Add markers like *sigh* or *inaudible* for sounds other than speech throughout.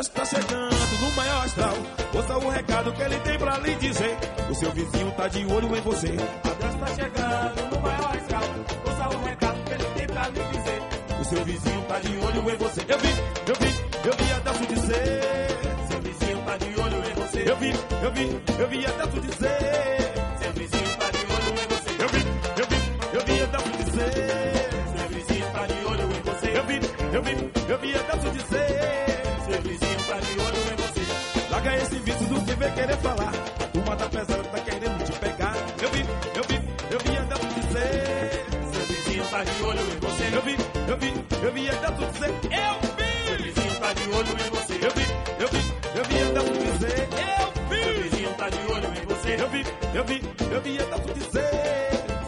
Adesso tá chegando no maior astral. Ouça o recado que ele tem pra lhe dizer. O seu vizinho tá de olho em você. Adesso tá chegando no maior astral. Ouça o recado que ele tem pra lhe dizer. O seu vizinho tá de olho em você. Eu vi, eu vi, eu vi Adesso dizer. Seu vizinho tá de olho em você. Eu vi, eu vi, eu vi Adesso dizer. Seu vizinho tá de olho em você. Eu vi, eu vi, eu vi Adesso dizer. Seu vizinho tá de olho em você. Eu vi, eu vi, eu vi Adesso dizer. Vem querer falar. A turma tá pesada, tá querendo te pegar. Eu vi, eu vi, eu vi Adesso dizer. Seu vizinho tá de olho em você. Eu vi, eu vi, eu vi Adesso dizer. Eu vi. Seu vizinho tá de olho em você. Eu vi, eu vi, eu vi Adesso dizer. Eu vi. Seu vizinho tá de olho em você. Eu vi, eu vi, eu vi Adesso dizer.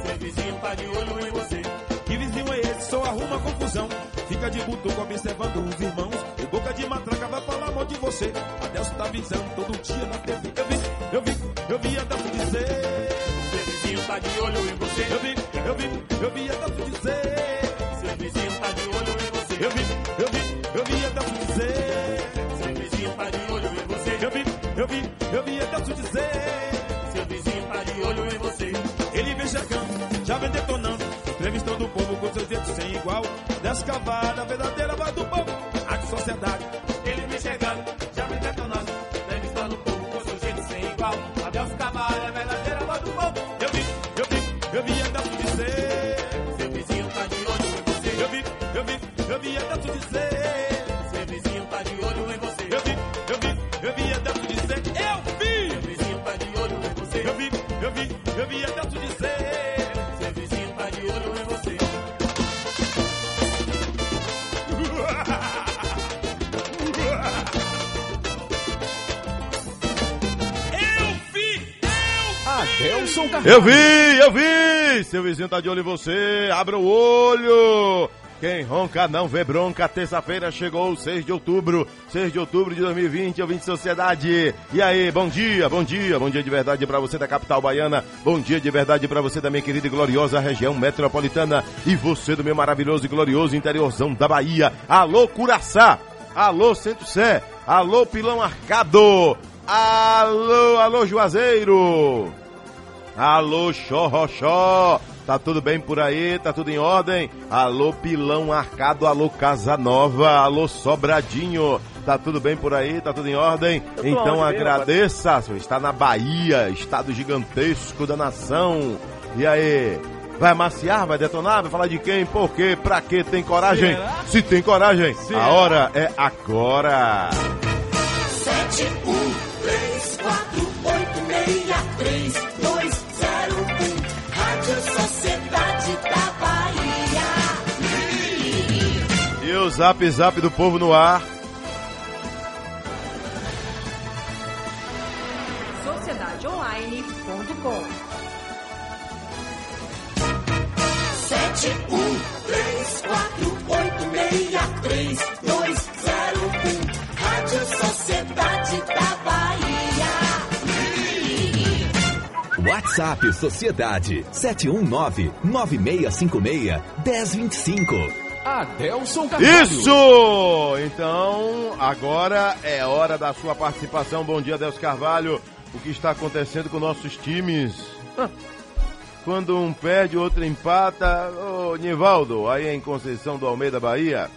Seu vizinho tá de olho em você. Que vizinho é esse? Só arruma confusão. Fica de butuco observando os irmãos. E boca de matraca vai falar mal de você. Adelso tá avisando vi, vi Adelso dizer. Seu vizinho tá de olho em você. Eu vi, eu vi, eu vi Adelso dizer. Seu vizinho tá de olho em você. Eu vi, eu vi, eu vi Adelso dizer. Seu vizinho tá de olho em você. Ele vem chegando, já vem detonando. Entrevistando o povo com seus jeitos sem igual. Descavada, verdadeira Eu vi, eu vi! Seu vizinho tá de olho em você, abra o olho! Quem ronca não vê bronca. Terça-feira chegou, 6 de outubro, 6 de outubro de 2020, ouvinte de sociedade. E aí, bom dia, bom dia, bom dia de verdade pra você da capital baiana. Bom dia de verdade pra você da minha querida e gloriosa região metropolitana. E você do meu maravilhoso e glorioso interiorzão da Bahia. Alô, Curaçá! Alô, Centro Sé! Alô, Pilão Arcado! Alô, alô, Juazeiro! Alô, Xorroxó! Tá tudo bem por aí? Tá tudo em ordem? Alô, Pilão Arcado, alô, Casa Nova, alô, Sobradinho. Tá tudo bem por aí? Tá tudo em ordem? Então agradeça. Mesmo, está na Bahia, estado gigantesco da nação. E aí? Vai maciar? Vai detonar? Vai falar de quem? Por quê? Pra quê? Tem coragem? Será? Se tem coragem, Será? a hora é agora! 7, 1. O zap zap do povo no ar. sociedadeonline.com. Sete, um, três, quatro, oito, meia, três, dois, zero, um. Rádio Sociedade da Bahia. WhatsApp Sociedade 719-9656-1025. Adelson Carvalho. Isso! Então, agora é hora da sua participação. Bom dia, Deus Carvalho. O que está acontecendo com nossos times? Quando um perde, o outro empata. Ô, Nivaldo, aí em Conceição do Almeida, Bahia.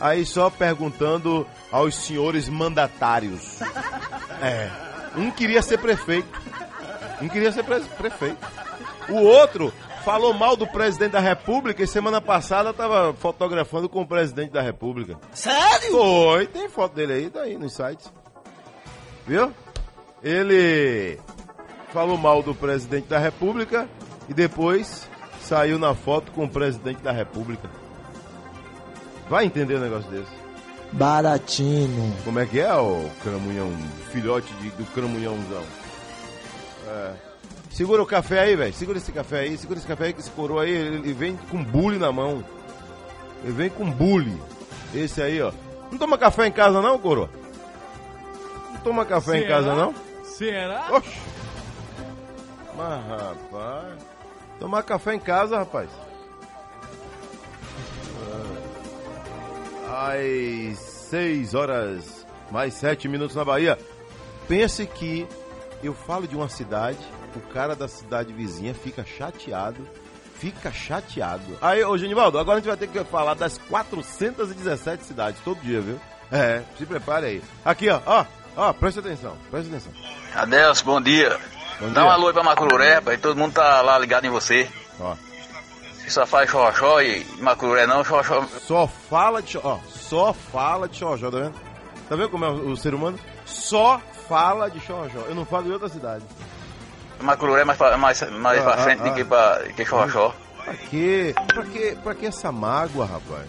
Aí só perguntando aos senhores mandatários. *laughs* É. Um queria ser prefeito. Um queria ser pre- prefeito. O outro falou mal do presidente da República e semana passada estava fotografando com o presidente da República. Sério? Foi, tem foto dele aí, tá aí nos sites. Viu? Ele falou mal do presidente da República e depois saiu na foto com o presidente da República. Vai entender um negócio desse. Baratinho. Como é que é o cramunhão, filhote de- do cramunhãozão? É. Segura o café aí, velho. Segura esse café aí, segura esse café aí que esse coroa aí, ele, ele vem com bule na mão. Ele vem com bule. Esse aí, ó. Não toma café em casa não, coroa? Não toma café em Será? casa não? Será? Oxi. Mas, rapaz. Tomar café em casa, rapaz. Ah. Às 6 horas Mais sete minutos na Bahia. Pense que eu falo de uma cidade, o cara da cidade vizinha fica chateado. Fica chateado. Aí, ô Genivaldo, agora a gente vai ter que falar das 417 cidades todo dia, viu? É, se prepare aí. Aqui, ó, ó, ó, presta atenção, presta atenção. Adelson, bom dia. Bom Dá dia. uma alô aí pra Macururé, rapaz. Todo mundo tá lá ligado em você. Ó, Você só faz xoxó e Macururé não, xoxó. só fala de, ó, só fala de xojó, tá vendo? Tá vendo como é o, o ser humano? Só fala de xojó. Eu não falo de outra cidade. Macururé é mais, pra- mais, mais Ah, pra ah, frente ah. do que, pra, que xoxó. Pra quê? Pra quê? Pra que essa mágoa, rapaz?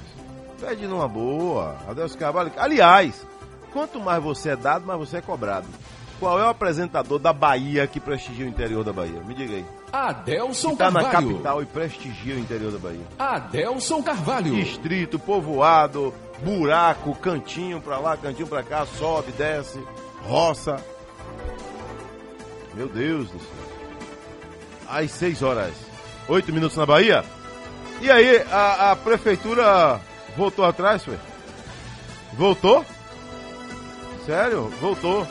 Pede numa boa. Adeus Carvalho. Aliás, quanto mais você é dado, mais você é cobrado. Qual é o apresentador da Bahia que prestigia o interior da Bahia? Me diga aí. Adelson Tá na Carvalho. capital e prestigia o interior da Bahia. Adelson Carvalho. Distrito, povoado, buraco, cantinho pra lá, cantinho pra cá, sobe, desce, roça. Meu Deus do céu. Às 6 horas, 8 minutos na Bahia. E aí, a, a prefeitura voltou atrás, foi? Voltou? Sério? Voltou.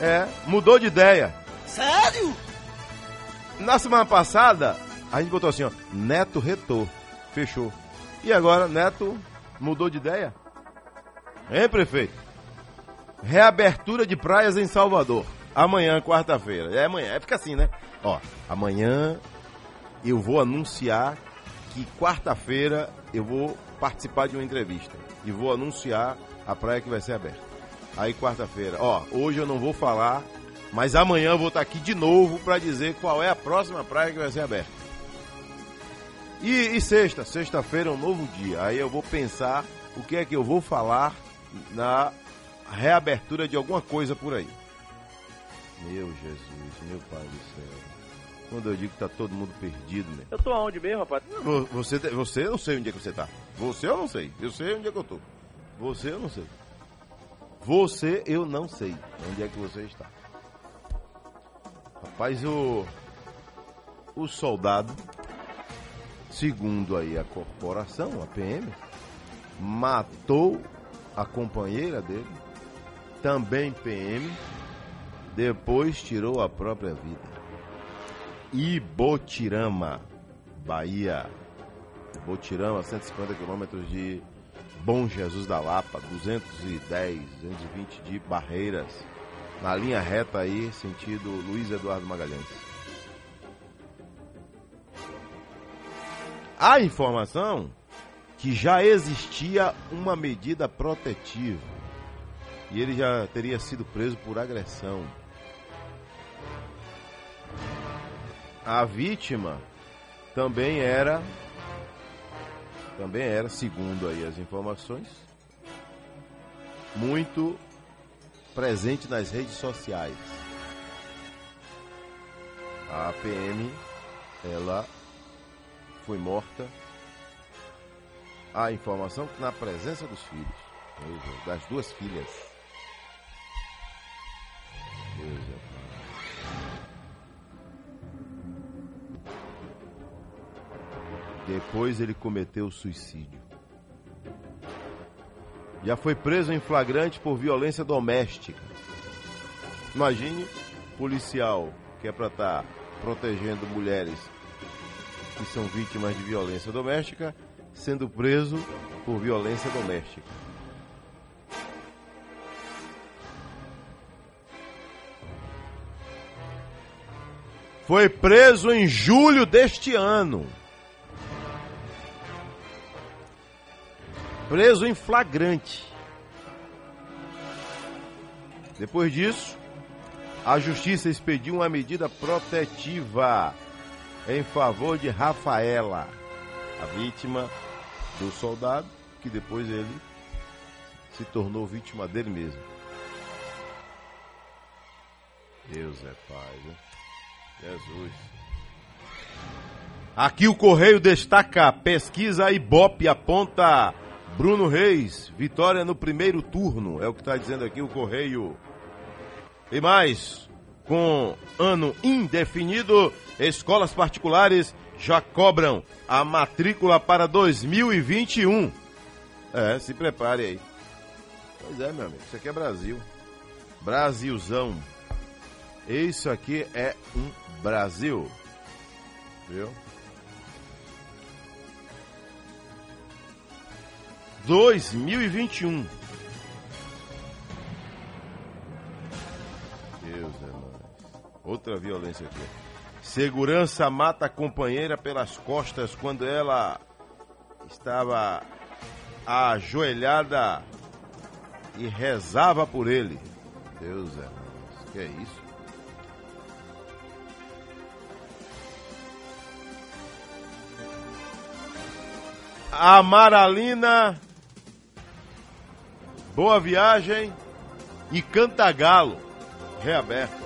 É, mudou de ideia. Sério? Na semana passada, a gente botou assim, ó, Neto retou. Fechou. E agora, Neto mudou de ideia? Hein, prefeito? Reabertura de praias em Salvador. Amanhã, quarta-feira. É amanhã. É fica assim, né? Ó, amanhã eu vou anunciar que quarta-feira eu vou participar de uma entrevista. E vou anunciar a praia que vai ser aberta. Aí quarta-feira, ó, hoje eu não vou falar, mas amanhã eu vou estar aqui de novo para dizer qual é a próxima praia que vai ser aberta. E, e sexta, sexta-feira é um novo dia. Aí eu vou pensar o que é que eu vou falar na reabertura de alguma coisa por aí. Meu Jesus, meu Pai do céu. Quando eu digo que tá todo mundo perdido, né? Eu tô aonde mesmo, rapaz? Vo- Você, te- você eu não sei onde é que você tá. Você eu não sei. Eu sei onde é que eu tô. Você eu não sei. Você eu não sei onde é que você está. Rapaz, o o soldado, segundo aí a corporação, a PM, matou a companheira dele, também PM, depois tirou a própria vida. Ibotirama, Bahia. Ibotirama, 150 quilômetros de Bom Jesus da Lapa, 210, 220 de Barreiras. Na linha reta aí, sentido Luiz Eduardo Magalhães. Há informação que já existia uma medida protetiva e ele já teria sido preso por agressão. A vítima também era também era, segundo aí as informações, muito presente nas redes sociais. A PM, ela foi morta. A informação que na presença dos filhos, das duas filhas. Deus é Depois ele cometeu suicídio. Já foi preso em flagrante por violência doméstica. Imagine policial que é para estar protegendo mulheres que são vítimas de violência doméstica sendo preso por violência doméstica. Foi preso em julho deste ano. Preso em flagrante. Depois disso, a justiça expediu uma medida protetiva em favor de Rafaela, a vítima do soldado, que depois ele se tornou vítima dele mesmo. Deus é Pai, né? Jesus. Aqui o Correio destaca: pesquisa Ibope aponta Bruno Reis, vitória no primeiro turno. É o que está dizendo aqui o Correio. E mais, com ano indefinido, escolas particulares já cobram a matrícula para 2021. É, se prepare aí. Pois é, meu amigo. Isso aqui é Brasil. Brasilzão. Isso aqui é um Brasil. Viu? 2021. Deus é mais. Outra violência aqui. Segurança mata a companheira pelas costas quando ela estava ajoelhada e rezava por ele. Deus é mais. Que é isso? Amaralina, Boa Viagem e Cantagalo reabertas.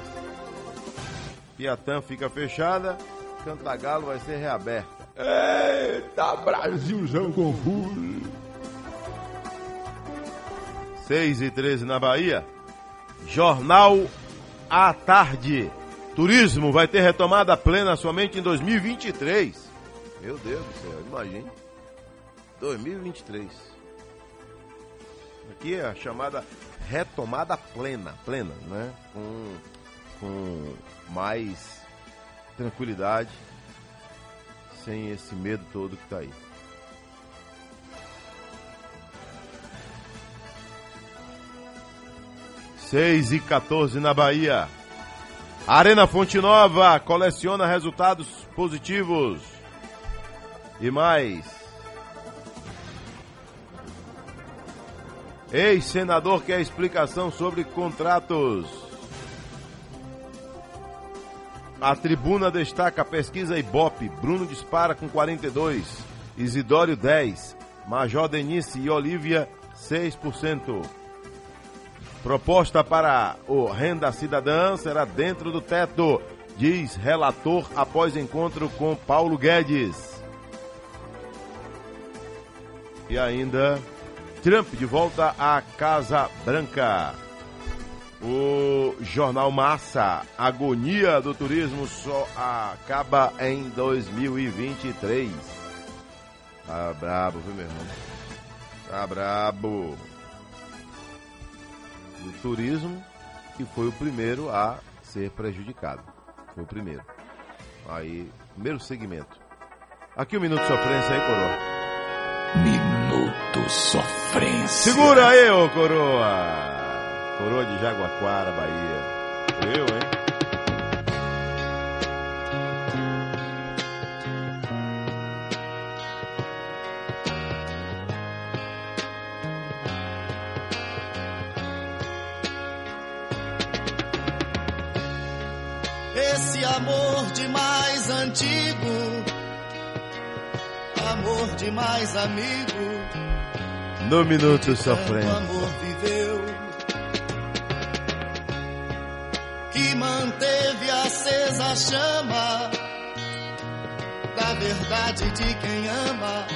Piatã fica fechada, Cantagalo vai ser reaberta. Eita, Brasilzão confuso. 6 e 13 na Bahia. Jornal à tarde. Turismo vai ter retomada plena somente em 2023. Meu Deus do céu, imagine. 2023. Aqui é a chamada retomada plena, plena, né? Com, com mais tranquilidade, sem esse medo todo que tá aí. Seis e 14 na Bahia. Arena Fonte Nova coleciona resultados positivos. E mais. Ex-senador quer explicação sobre contratos. A tribuna destaca pesquisa Ibope. Bruno dispara com 42. Isidório 10. Major Denise e Olívia 6%. Proposta para o Renda Cidadã será dentro do teto, diz relator após encontro com Paulo Guedes. E ainda, Trump de volta à Casa Branca. O jornal Massa, agonia do turismo só acaba em 2023. Tá brabo, viu, meu irmão? Tá brabo do turismo, que foi o primeiro a ser prejudicado. Foi o primeiro. Aí, primeiro segmento. Aqui o Minuto Sofrência aí, coroa. Sofrência. Segura aí, ô coroa! Coroa de Jaguaquara, Bahia. Eu, hein? Esse amor demais antigo, amor demais amigo, No Minuto Sofrência. amor viveu, que manteve acesa a chama da verdade de quem ama,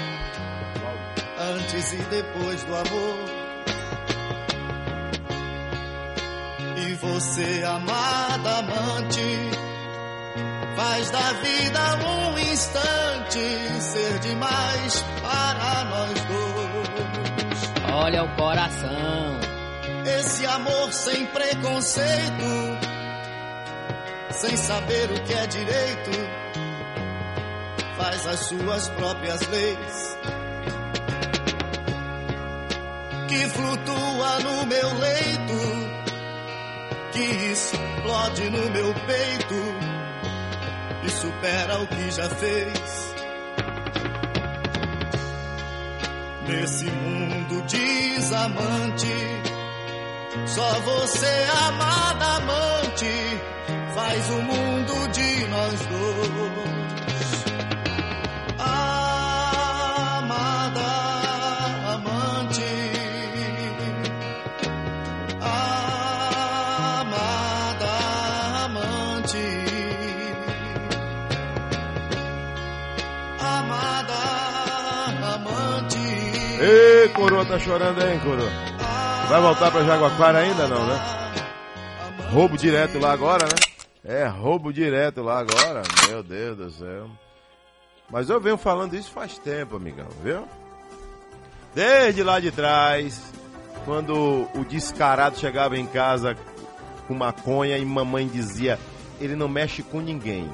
antes e depois do amor. E você, amada amante, faz da vida um instante ser demais para nós dois. Olha o coração. Esse amor sem preconceito, sem saber o que é direito, faz as suas próprias leis. Que flutua no meu leito, que explode no meu peito e supera o que já fez. Nesse mundo desamante, só você, amada amante, faz o mundo de nós dois. Coroa, tá chorando hein, coroa? Vai voltar pra Jaguaquara ainda não, né? Roubo direto lá agora, né? É, roubo direto lá agora. Meu Deus do céu. Mas eu venho falando isso faz tempo, amigão, viu? Desde lá de trás, quando o descarado chegava em casa com maconha e mamãe dizia: ele não mexe com ninguém.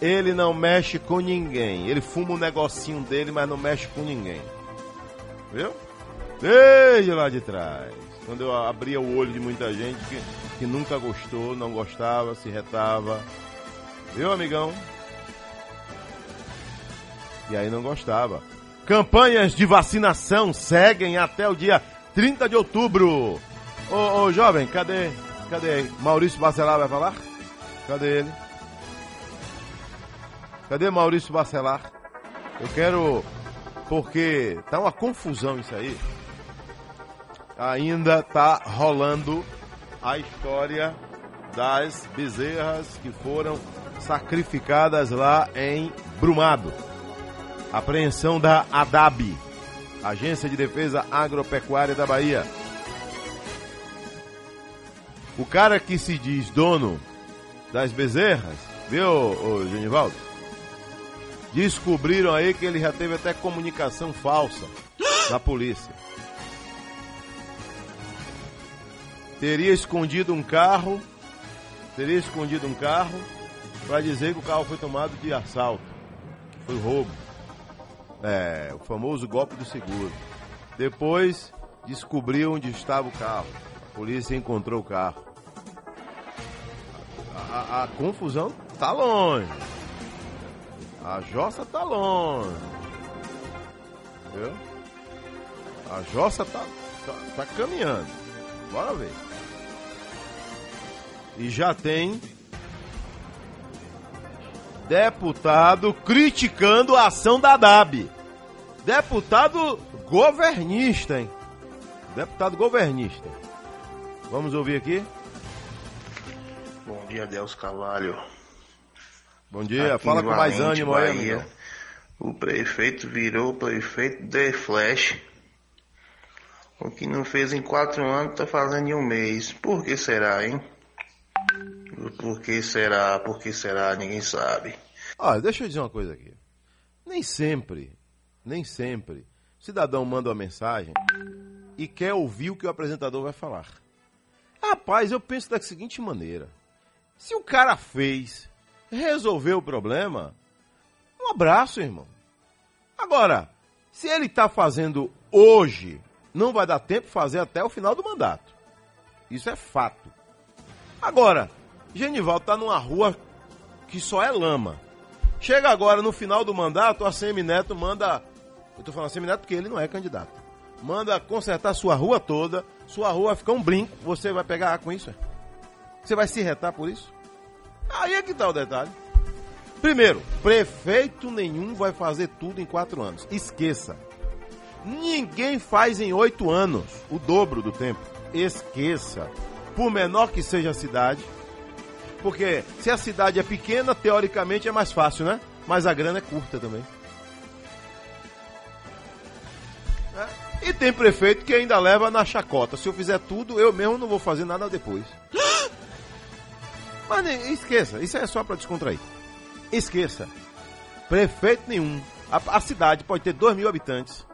Ele não mexe com ninguém. Ele fuma o negocinho dele, mas não mexe com ninguém. Viu? Desde lá de trás. Quando eu abria o olho de muita gente que, que nunca gostou, não gostava, se retava. Viu, amigão? E aí não gostava. Campanhas de vacinação seguem até o dia 30 de outubro. Ô, ô jovem, cadê? Cadê? Maurício Bacelar vai falar? Cadê ele? Cadê Maurício Bacelar? Eu quero. Porque tá uma confusão isso aí. Ainda tá rolando a história das bezerras que foram sacrificadas lá em Brumado. Apreensão da ADAB, Agência de Defesa Agropecuária da Bahia. O cara que se diz dono das bezerras, viu, Genivaldo? Descobriram aí que ele já teve até comunicação falsa na polícia. Teria escondido um carro, teria escondido um carro para dizer que o carro foi tomado de assalto. Foi roubo. É, o famoso golpe do seguro. Depois descobriu onde estava o carro. A polícia encontrou o carro. A, a- a confusão tá longe. A jossa tá longe. Viu? A jossa tá, tá, tá caminhando. Bora ver. E já tem deputado criticando a ação da DAB. Deputado governista, hein? Deputado governista. Vamos ouvir aqui? Bom dia, Deus Carvalho. Bom dia, Aqui fala com mais ânimo aí, Bahia, amigão. O prefeito virou prefeito de Flash. O que não fez em quatro anos, tá fazendo em um mês. Por que será, hein? Por que será? Por que será? Ninguém sabe. Olha, deixa eu dizer uma coisa aqui. Nem sempre, nem sempre, o cidadão manda uma mensagem e quer ouvir o que o apresentador vai falar. Rapaz, eu penso da seguinte maneira. Se o cara fez, resolveu o problema, um abraço, irmão. Agora, se ele está fazendo hoje, não vai dar tempo de fazer até o final do mandato. Isso é fato. Agora, Genival está numa rua que só é lama. Chega agora no final do mandato, a Semineto manda. Eu tô falando Semineto porque ele não é candidato. Manda consertar sua rua toda, sua rua fica um brinco, você vai pegar com isso? é? Você vai se retar por isso? Aí é que tá o detalhe. Primeiro, prefeito nenhum vai fazer tudo em quatro anos. Esqueça. Ninguém faz em oito anos o dobro do tempo. Esqueça. Por menor que seja a cidade. Porque se a cidade é pequena, teoricamente é mais fácil, né? Mas a grana é curta também. É. E tem prefeito que ainda leva na chacota. Se eu fizer tudo, eu mesmo não vou fazer nada depois. *gasps* Mas esqueça, isso é só para descontrair. Esqueça. Prefeito nenhum. A, a cidade pode ter 2 mil habitantes.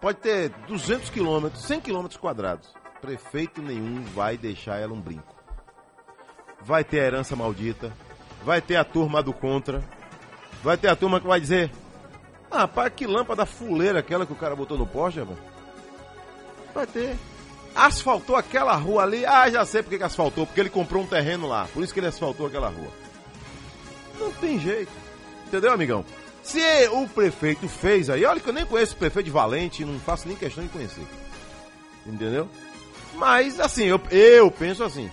Pode ter 200 quilômetros, 100 quilômetros quadrados. Prefeito nenhum vai deixar ela um brinco. Vai ter a herança maldita. Vai ter a turma do contra. Vai ter a turma que vai dizer: Ah, rapaz, que lâmpada fuleira aquela que o cara botou no poste, rapaz. Vai ter. Asfaltou aquela rua ali. Ah, já sei porque que asfaltou. Porque ele comprou um terreno lá. Por isso que ele asfaltou aquela rua. Não tem jeito. Entendeu, amigão? Se o prefeito fez aí, olha que eu nem conheço o prefeito de Valente, não faço nem questão de conhecer. Entendeu? Mas assim, eu, eu penso assim.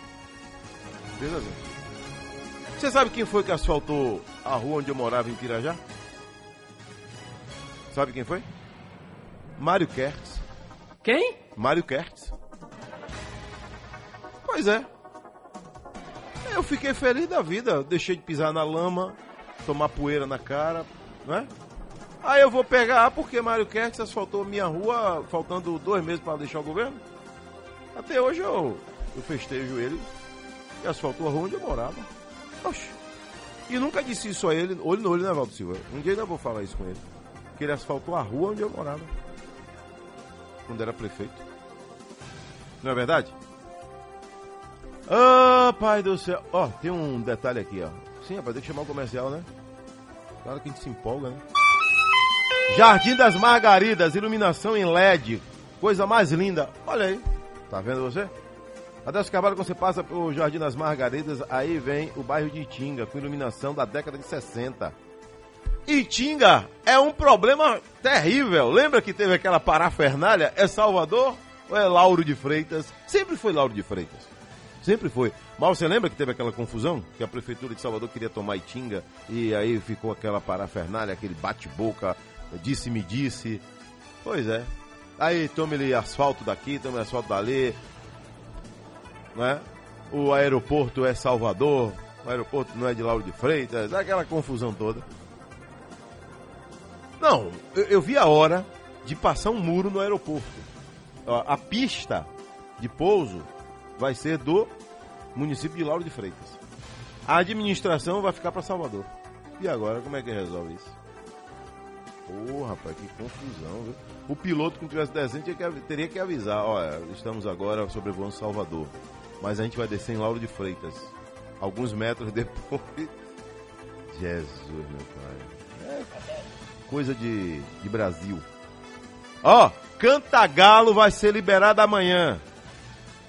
Penso assim. Você sabe quem foi que asfaltou a rua onde eu morava em Pirajá? Sabe quem foi? Mário Kertz. Quem? Mário Kertz. Pois é. Eu fiquei feliz da vida. Deixei de pisar na lama, tomar poeira na cara, né? Aí eu vou pegar, ah, porque Mário Kertz asfaltou minha rua faltando dois meses para deixar o governo? Até hoje eu, eu festejo ele e asfaltou a rua onde eu morava. Oxe. E nunca disse isso a ele, olho no olho, né, Valdo Silva? Um dia ainda vou falar isso com ele. Que ele asfaltou a rua onde eu morava. Quando era prefeito. Não é verdade? Ah, pai do céu. Ó, tem um detalhe aqui, ó. Sim, rapaz, tem que chamar o comercial, né? Claro que a gente se empolga, né? Jardim das Margaridas, iluminação em LED. Coisa mais linda. Olha aí. Tá vendo você? Adeus Carvalho, quando você passa pelo Jardim das Margaridas, aí vem o bairro de Itinga, com iluminação da década de 60. Itinga é um problema terrível. Lembra que teve aquela parafernália? É Salvador ou é Lauro de Freitas? Sempre foi Lauro de Freitas. Sempre foi. Mas você lembra que teve aquela confusão? Que a prefeitura de Salvador queria tomar Itinga e aí ficou aquela parafernália, aquele bate-boca, disse-me disse. Pois é. Aí tome-lhe asfalto daqui, tome asfalto dali. Né? O aeroporto é Salvador, o aeroporto não é de Lauro de Freitas, aquela confusão toda. Não, eu, eu vi a hora de passar um muro no aeroporto. Ó, A pista de pouso vai ser do município de Lauro de Freitas. A administração vai ficar para Salvador. E agora, como é que resolve isso? Pô, rapaz, que confusão, viu? O piloto, que tivesse descendo, teria que avisar: olha, estamos agora sobrevoando Salvador. Mas a gente vai descer em Lauro de Freitas. Alguns metros *laughs* depois. Jesus, meu pai. É coisa de, de Brasil. Ó, Cantagalo vai ser liberado amanhã.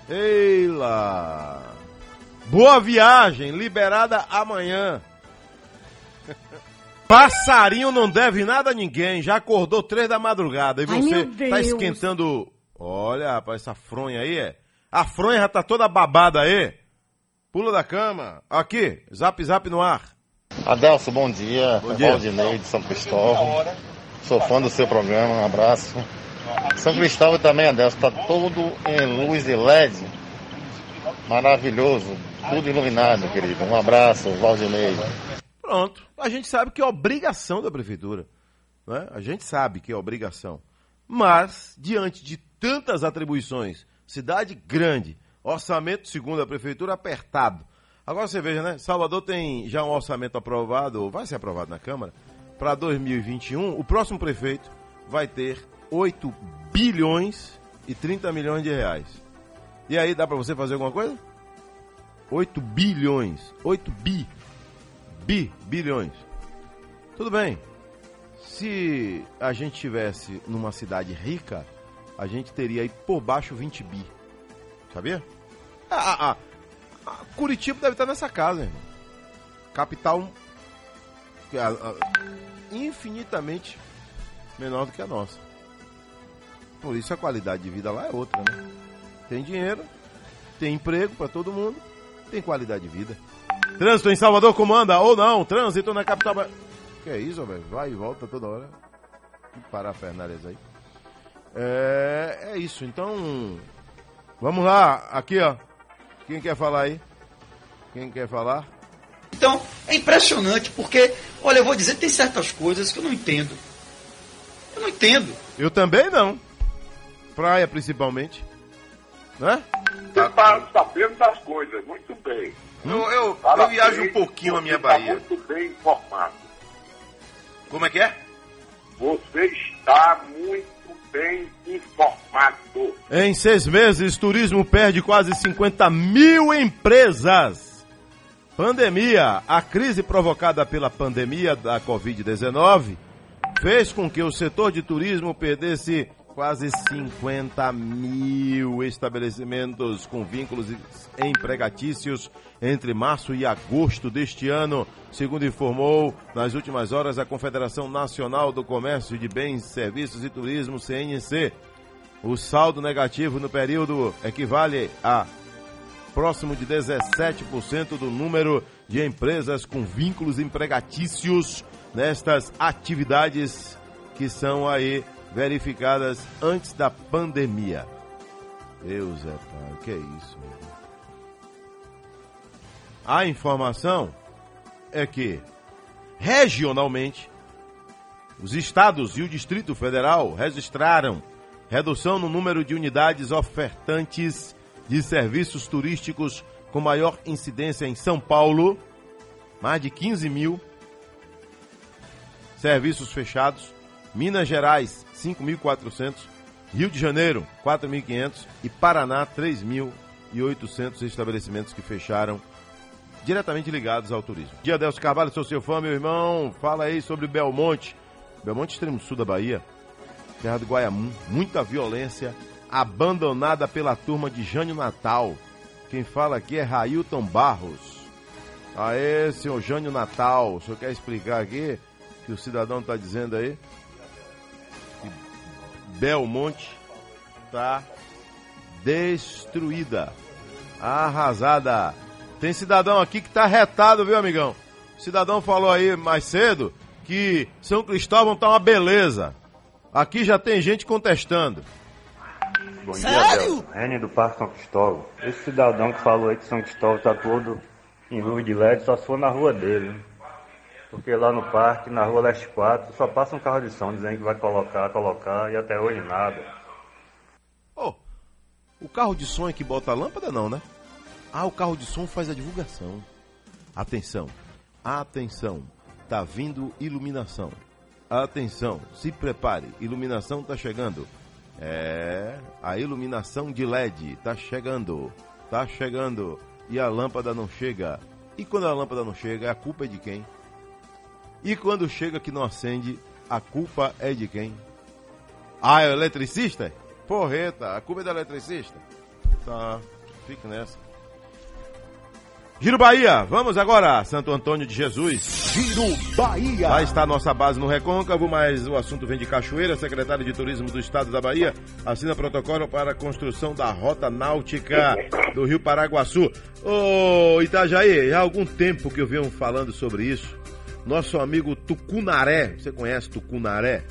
Ei lá. Boa viagem, liberada amanhã. *laughs* Passarinho não deve nada a ninguém. Já acordou três da madrugada e Ai, você tá esquentando. Olha, rapaz, essa fronha aí é. A fronha já tá toda babada aí. Pula da cama. Aqui, zap zap no ar. Adelso, bom dia. Bom dia. Valdinei de São Cristóvão. Sou fã do seu programa, um abraço. São Cristóvão também, Adelso, está todo em luz de LED. Maravilhoso. Tudo iluminado, querido. Um abraço, Valdinei. Pronto. A gente sabe que é obrigação da prefeitura. Né? A gente sabe que é obrigação. Mas, diante de tantas atribuições, cidade grande, orçamento, segundo a prefeitura, apertado. Agora você veja, né? Salvador tem já um orçamento aprovado, ou vai ser aprovado na Câmara, para 2021. O próximo prefeito vai ter 8 bilhões e 30 milhões de reais. E aí, dá para você fazer alguma coisa? 8 bilhões. 8 bi bi, bilhões. Tudo bem. Se a gente tivesse numa cidade rica, a gente teria aí por baixo 20 bi. Sabia? Ah, ah, ah, Curitiba deve estar nessa casa, irmão. Capital ah, ah, infinitamente menor do que a nossa. Por isso a qualidade de vida lá é outra, né? Tem dinheiro, tem emprego para todo mundo, tem qualidade de vida. Trânsito em Salvador comanda ou não? Trânsito na capital. Que é isso, velho? Vai e volta toda hora. Que parafernálias aí. É, é isso, então. Vamos lá, aqui ó. Quem quer falar aí? Quem quer falar? Então, é impressionante, porque, olha, eu vou dizer, tem certas coisas que eu não entendo. Eu não entendo. Eu também não. Praia principalmente. Né? Você está sabendo das coisas, muito bem. Eu, eu, eu Parabéns, viajo um pouquinho a minha tá Bahia. muito bem informado. Como é que é? Você está muito bem informado. Em seis meses, turismo perde quase 50 mil empresas. Pandemia. A crise provocada pela pandemia da Covid-19 fez com que o setor de turismo perdesse quase 50 mil estabelecimentos com vínculos empregatícios entre março e agosto deste ano, segundo informou nas últimas horas a Confederação Nacional do Comércio de Bens, Serviços e Turismo, CNC. O saldo negativo no período equivale a próximo de 17% do número de empresas com vínculos empregatícios nestas atividades que são aí verificadas antes da pandemia. Deus é pai, que é isso? A informação é que regionalmente os estados e o Distrito Federal registraram redução no número de unidades ofertantes de serviços turísticos com maior incidência em São Paulo, mais de 15 mil serviços fechados, Minas Gerais 5.400, Rio de Janeiro, 4.500 e Paraná, 3.800 estabelecimentos que fecharam diretamente ligados ao turismo. Dia Delcio Carvalho, sou seu fã, meu irmão. Fala aí sobre Belmonte. Belmonte, extremo sul da Bahia, terra do Guaiamum. Muita violência, abandonada pela turma de Jânio Natal. Quem fala aqui é Railton Barros. Aê, senhor Jânio Natal, o senhor quer explicar aqui que o cidadão está dizendo aí? Belmonte está destruída, arrasada. Tem cidadão aqui que tá retado, viu, amigão? O cidadão falou aí mais cedo que São Cristóvão tá uma beleza. Aqui já tem gente contestando. Bom dia, Del. Rene do Parque São Cristóvão. Esse cidadão que falou aí que São Cristóvão tá todo em luz de LED, só se for na rua dele. né? Porque lá no parque, na rua Leste 4, só passa um carro de som dizendo que vai colocar, colocar, e até hoje nada. O carro de som é que bota a lâmpada, não, né? Ah, o carro de som faz a divulgação. Atenção, atenção, tá vindo iluminação. Atenção, se prepare, iluminação tá chegando. É, a iluminação de LED tá chegando, tá chegando e a lâmpada não chega. E quando a lâmpada não chega, a culpa é de quem? E quando chega que não acende, a culpa é de quem? Ah, é o eletricista? Porreta, a culpa é do eletricista? Tá, fique nessa. Giro Bahia, vamos agora, Santo Antônio de Jesus. Giro Bahia. Lá está a nossa base no Recôncavo, mas o assunto vem de Cachoeira. Secretário de Turismo do Estado da Bahia assina protocolo para a construção da rota náutica do Rio Paraguaçu. Ô Itajaí, há algum tempo que eu venho falando sobre isso. Nosso amigo Tucunaré, você conhece Tucunaré?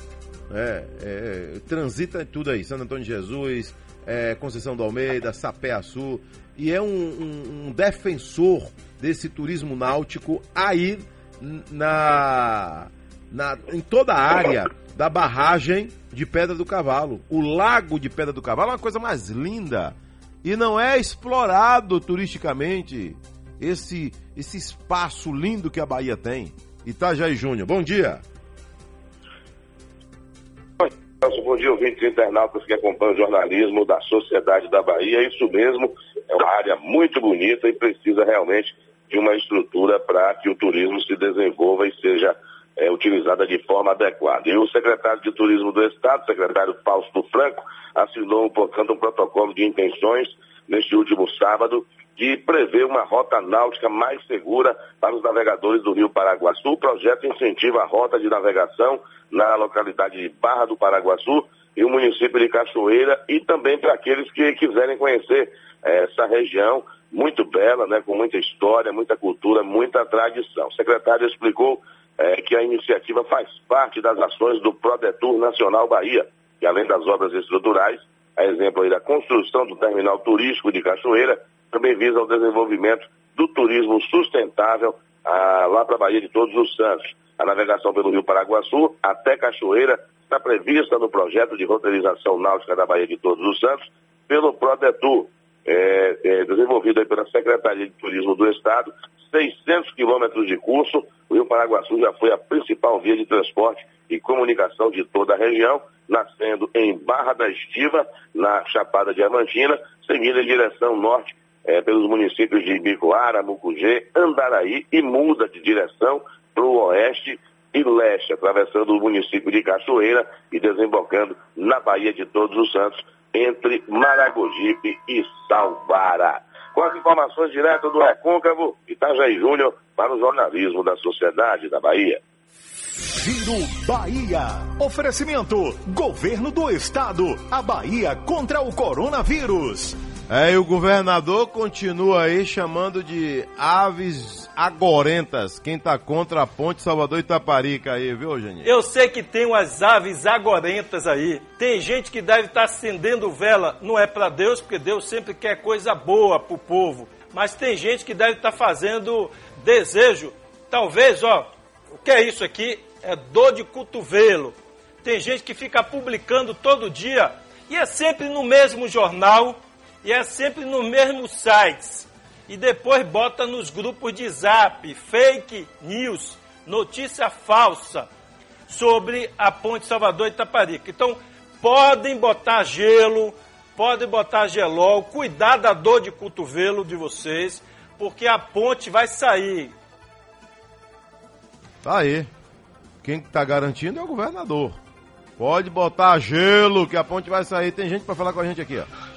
É, é, transita em tudo aí, Santo Antônio de Jesus, é, Conceição do Almeida, Sapé-Açu, e é um, um- um defensor desse turismo náutico aí na, na, em toda a área da barragem de Pedra do Cavalo. O lago de Pedra do Cavalo é uma coisa mais linda e não é explorado turisticamente esse, esse espaço lindo que a Bahia tem. Itajaí Júnior, bom dia. Bom dia, ouvintes internautas que acompanham o jornalismo da Sociedade da Bahia. Isso mesmo, é uma área muito bonita e precisa realmente de uma estrutura para que o turismo se desenvolva e seja é, utilizada de forma adequada. E o secretário de Turismo do Estado, secretário Fausto Franco, assinou, portanto, um protocolo de intenções neste último sábado de prever uma rota náutica mais segura para os navegadores do Rio Paraguaçu. O projeto incentiva a rota de navegação na localidade de Barra do Paraguaçu e o município de Cachoeira e também para aqueles que quiserem conhecer eh, essa região muito bela, né, com muita história, muita cultura, muita tradição. O secretário explicou eh, que a iniciativa faz parte das ações do Prodetur Nacional Bahia, que além das obras estruturais, a exemplo aí da construção do terminal turístico de Cachoeira, também visa o desenvolvimento do turismo sustentável ah, lá para a Bahia de Todos os Santos. A navegação pelo Rio Paraguaçu até Cachoeira está prevista no projeto de roteirização náutica da Bahia de Todos os Santos pelo Prodetur, é, é, desenvolvido pela Secretaria de Turismo do Estado, 600 quilômetros de curso. O Rio Paraguaçu já foi a principal via de transporte e comunicação de toda a região, nascendo em Barra da Estiva, na Chapada Diamantina, seguindo em direção norte eh, pelos municípios de Ibicoara, Mucugê, Andaraí e muda de direção para o oeste e leste, atravessando o município de Cachoeira e desembocando na Baía de Todos os Santos, entre Maragogipe e Salvara. Com as informações diretas do Recôncavo, Itajaí Júnior, para o jornalismo da Sociedade da Bahia. Giro Bahia. Oferecimento: Governo do Estado. A Bahia contra o coronavírus. É, e o governador continua aí chamando de aves agorentas. Quem tá contra a ponte Salvador Itaparica aí, viu, Eugênio? Eu sei que tem umas aves agorentas aí. Tem gente que deve estar acendendo vela, não é para Deus, porque Deus sempre quer coisa boa pro povo. Mas tem gente que deve estar fazendo desejo. Talvez, ó, o que é isso aqui? É dor de cotovelo. Tem gente que fica publicando todo dia e é sempre no mesmo jornal e é sempre nos mesmos sites. E depois bota nos grupos de zap, fake news, notícia falsa sobre a ponte Salvador Itaparica. Então, podem botar gelo, podem botar gelol, cuidar da dor de cotovelo de vocês, porque a ponte vai sair. Tá aí. Quem tá garantindo é o governador. Pode botar gelo que a ponte vai sair. Tem gente para falar com a gente aqui, ó.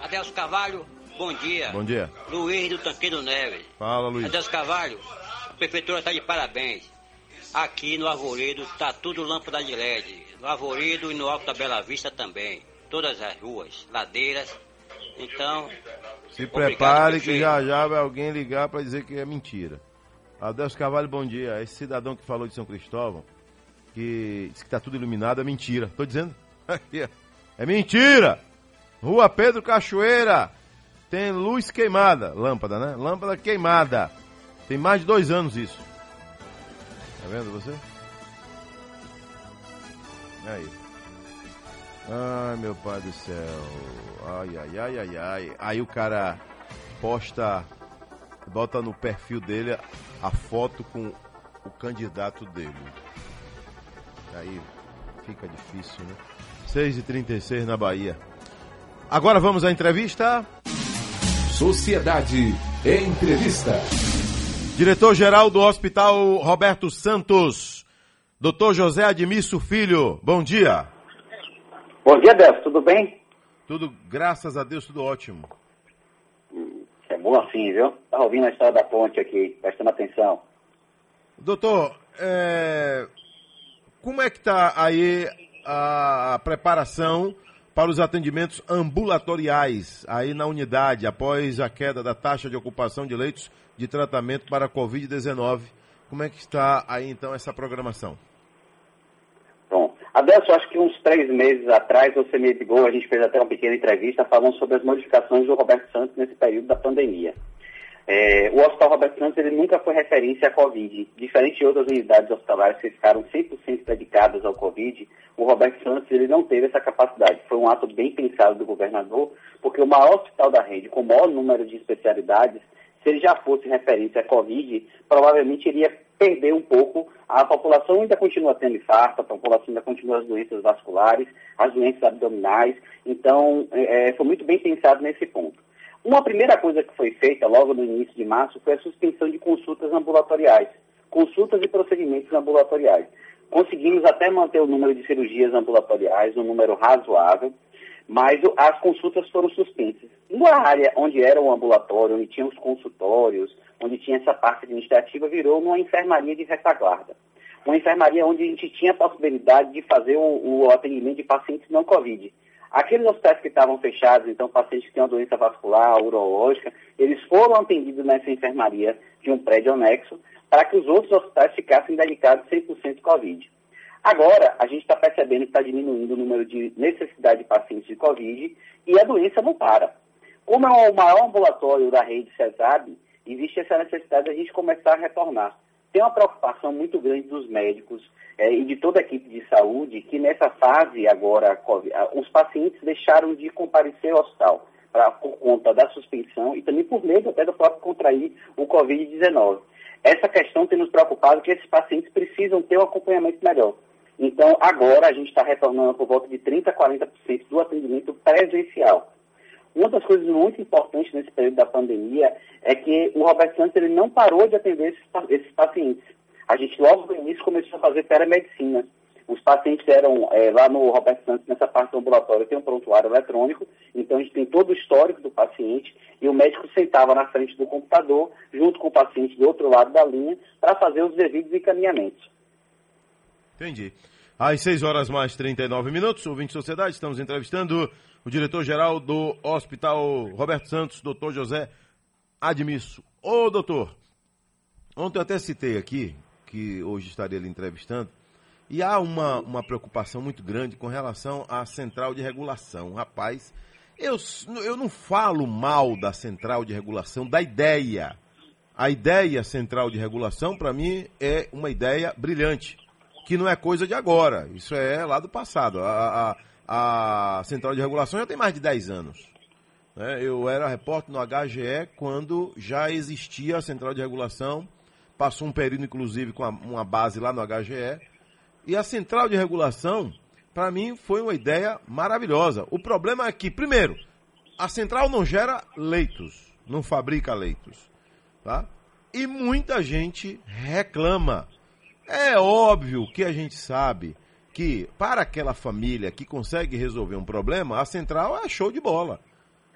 Adelso Carvalho, bom dia. Bom dia. Luiz do Tanqueiro Neves. Fala, Luiz. Adelso Carvalho, a prefeitura está de parabéns. Aqui no Arvoredo tá tudo lâmpada de LED. No Arvoredo e no Alto da Bela Vista também. Todas as ruas, ladeiras. Então. Se obrigado, prepare que já já vai alguém ligar para dizer que é mentira. Adelso Carvalho, bom dia. Esse cidadão que falou de São Cristóvão, que disse que tá tudo iluminado, é mentira. Tô dizendo? *laughs* É mentira! Rua Pedro Cachoeira. Tem luz queimada. Lâmpada, né? Lâmpada queimada. Tem mais de dois anos isso. Tá vendo você? Aí. Ai, meu pai do céu. Ai, ai, ai, ai, ai. Aí o cara posta, bota no perfil dele a foto com o candidato dele. Aí fica difícil, né? 6h36 na Bahia. Agora vamos à entrevista. Sociedade Entrevista. Diretor-geral do Hospital Roberto Santos, Dr. José Admício Filho, bom dia. Bom dia, Delcio, tudo bem? Tudo, graças a Deus, tudo ótimo. É bom assim, viu? Tá ouvindo a história da ponte aqui, prestando atenção. Doutor, é, como é que está aí a preparação para os atendimentos ambulatoriais aí na unidade após a queda da taxa de ocupação de leitos de tratamento para a Covid-19? Como é que está aí então essa programação? Bom, Adelso, acho que uns três meses atrás você me ligou, a gente fez até uma pequena entrevista falando sobre as modificações do Roberto Santos nesse período da pandemia. É, o Hospital Roberto Santos ele nunca foi referência à Covid. Diferente de outras unidades hospitalares que ficaram 100% dedicadas ao Covid, o Roberto Santos ele não teve essa capacidade. Foi um ato bem pensado do governador, porque o maior hospital da rede, com o maior número de especialidades, se ele já fosse referência à Covid, provavelmente iria perder um pouco. A população ainda continua tendo infarto, a população ainda continua as doenças vasculares, as doenças abdominais. Então, é, foi muito bem pensado nesse ponto. Uma primeira coisa que foi feita logo no início de março foi a suspensão de consultas ambulatoriais, consultas e procedimentos ambulatoriais. Conseguimos até manter o número de cirurgias ambulatoriais, um número razoável, mas as consultas foram suspensas. Na área onde era o ambulatório, onde tinha os consultórios, onde tinha essa parte administrativa, virou uma enfermaria de retaguarda. Uma enfermaria onde a gente tinha a possibilidade de fazer o, o atendimento de pacientes não Covid. Aqueles hospitais que estavam fechados, então pacientes que tinham doença vascular, urológica, eles foram atendidos nessa enfermaria de um prédio anexo para que os outros hospitais ficassem dedicados 100% Covid. Agora, a gente está percebendo que está diminuindo o número de necessidade de pacientes de Covid e a doença não para. Como é o maior ambulatório da rede CESAB, existe essa necessidade de a gente começar a retornar. Tem uma preocupação muito grande dos médicos eh, e de toda a equipe de saúde que nessa fase agora, ah, os pacientes deixaram de comparecer ao hospital pra, por conta da suspensão e também por medo até do próprio contrair o Covid-19. Essa questão tem nos preocupado que esses pacientes precisam ter um acompanhamento melhor. Então, agora a gente está retornando por volta de 30% a 40% do atendimento presencial. Uma das coisas muito importantes nesse período da pandemia é que o Roberto Santos ele não parou de atender esses, esses pacientes. A gente logo no início começou a fazer telemedicina. Os pacientes eram eh, lá no Roberto Santos, nessa parte do ambulatório, tem um prontuário eletrônico, então a gente tem todo o histórico do paciente e o médico sentava na frente do computador, junto com o paciente do outro lado da linha, para fazer os devidos encaminhamentos. Entendi. Às 6 horas mais 39 minutos, ouvinte de sociedade, estamos entrevistando o diretor-geral do Hospital Roberto Santos, doutor José Admisso. Ô, doutor, ontem eu até citei aqui, que hoje estaria lhe entrevistando, e há uma, uma preocupação muito grande com relação à central de regulação. Rapaz, eu, eu não falo mal da central de regulação, da ideia. A ideia central de regulação, para mim, é uma ideia brilhante, que não é coisa de agora. Isso é lá do passado. A, a, a central de regulação já tem mais de 10 anos. né? Eu era repórter no HGE quando já existia a central de regulação. Passou um período, inclusive, com uma base lá no HGE. E a central de regulação para mim foi uma ideia maravilhosa. O problema é que, primeiro, a central não gera leitos, não fabrica leitos, tá? E muita gente reclama. É óbvio que a gente sabe que para aquela família que consegue resolver um problema, a central é show de bola.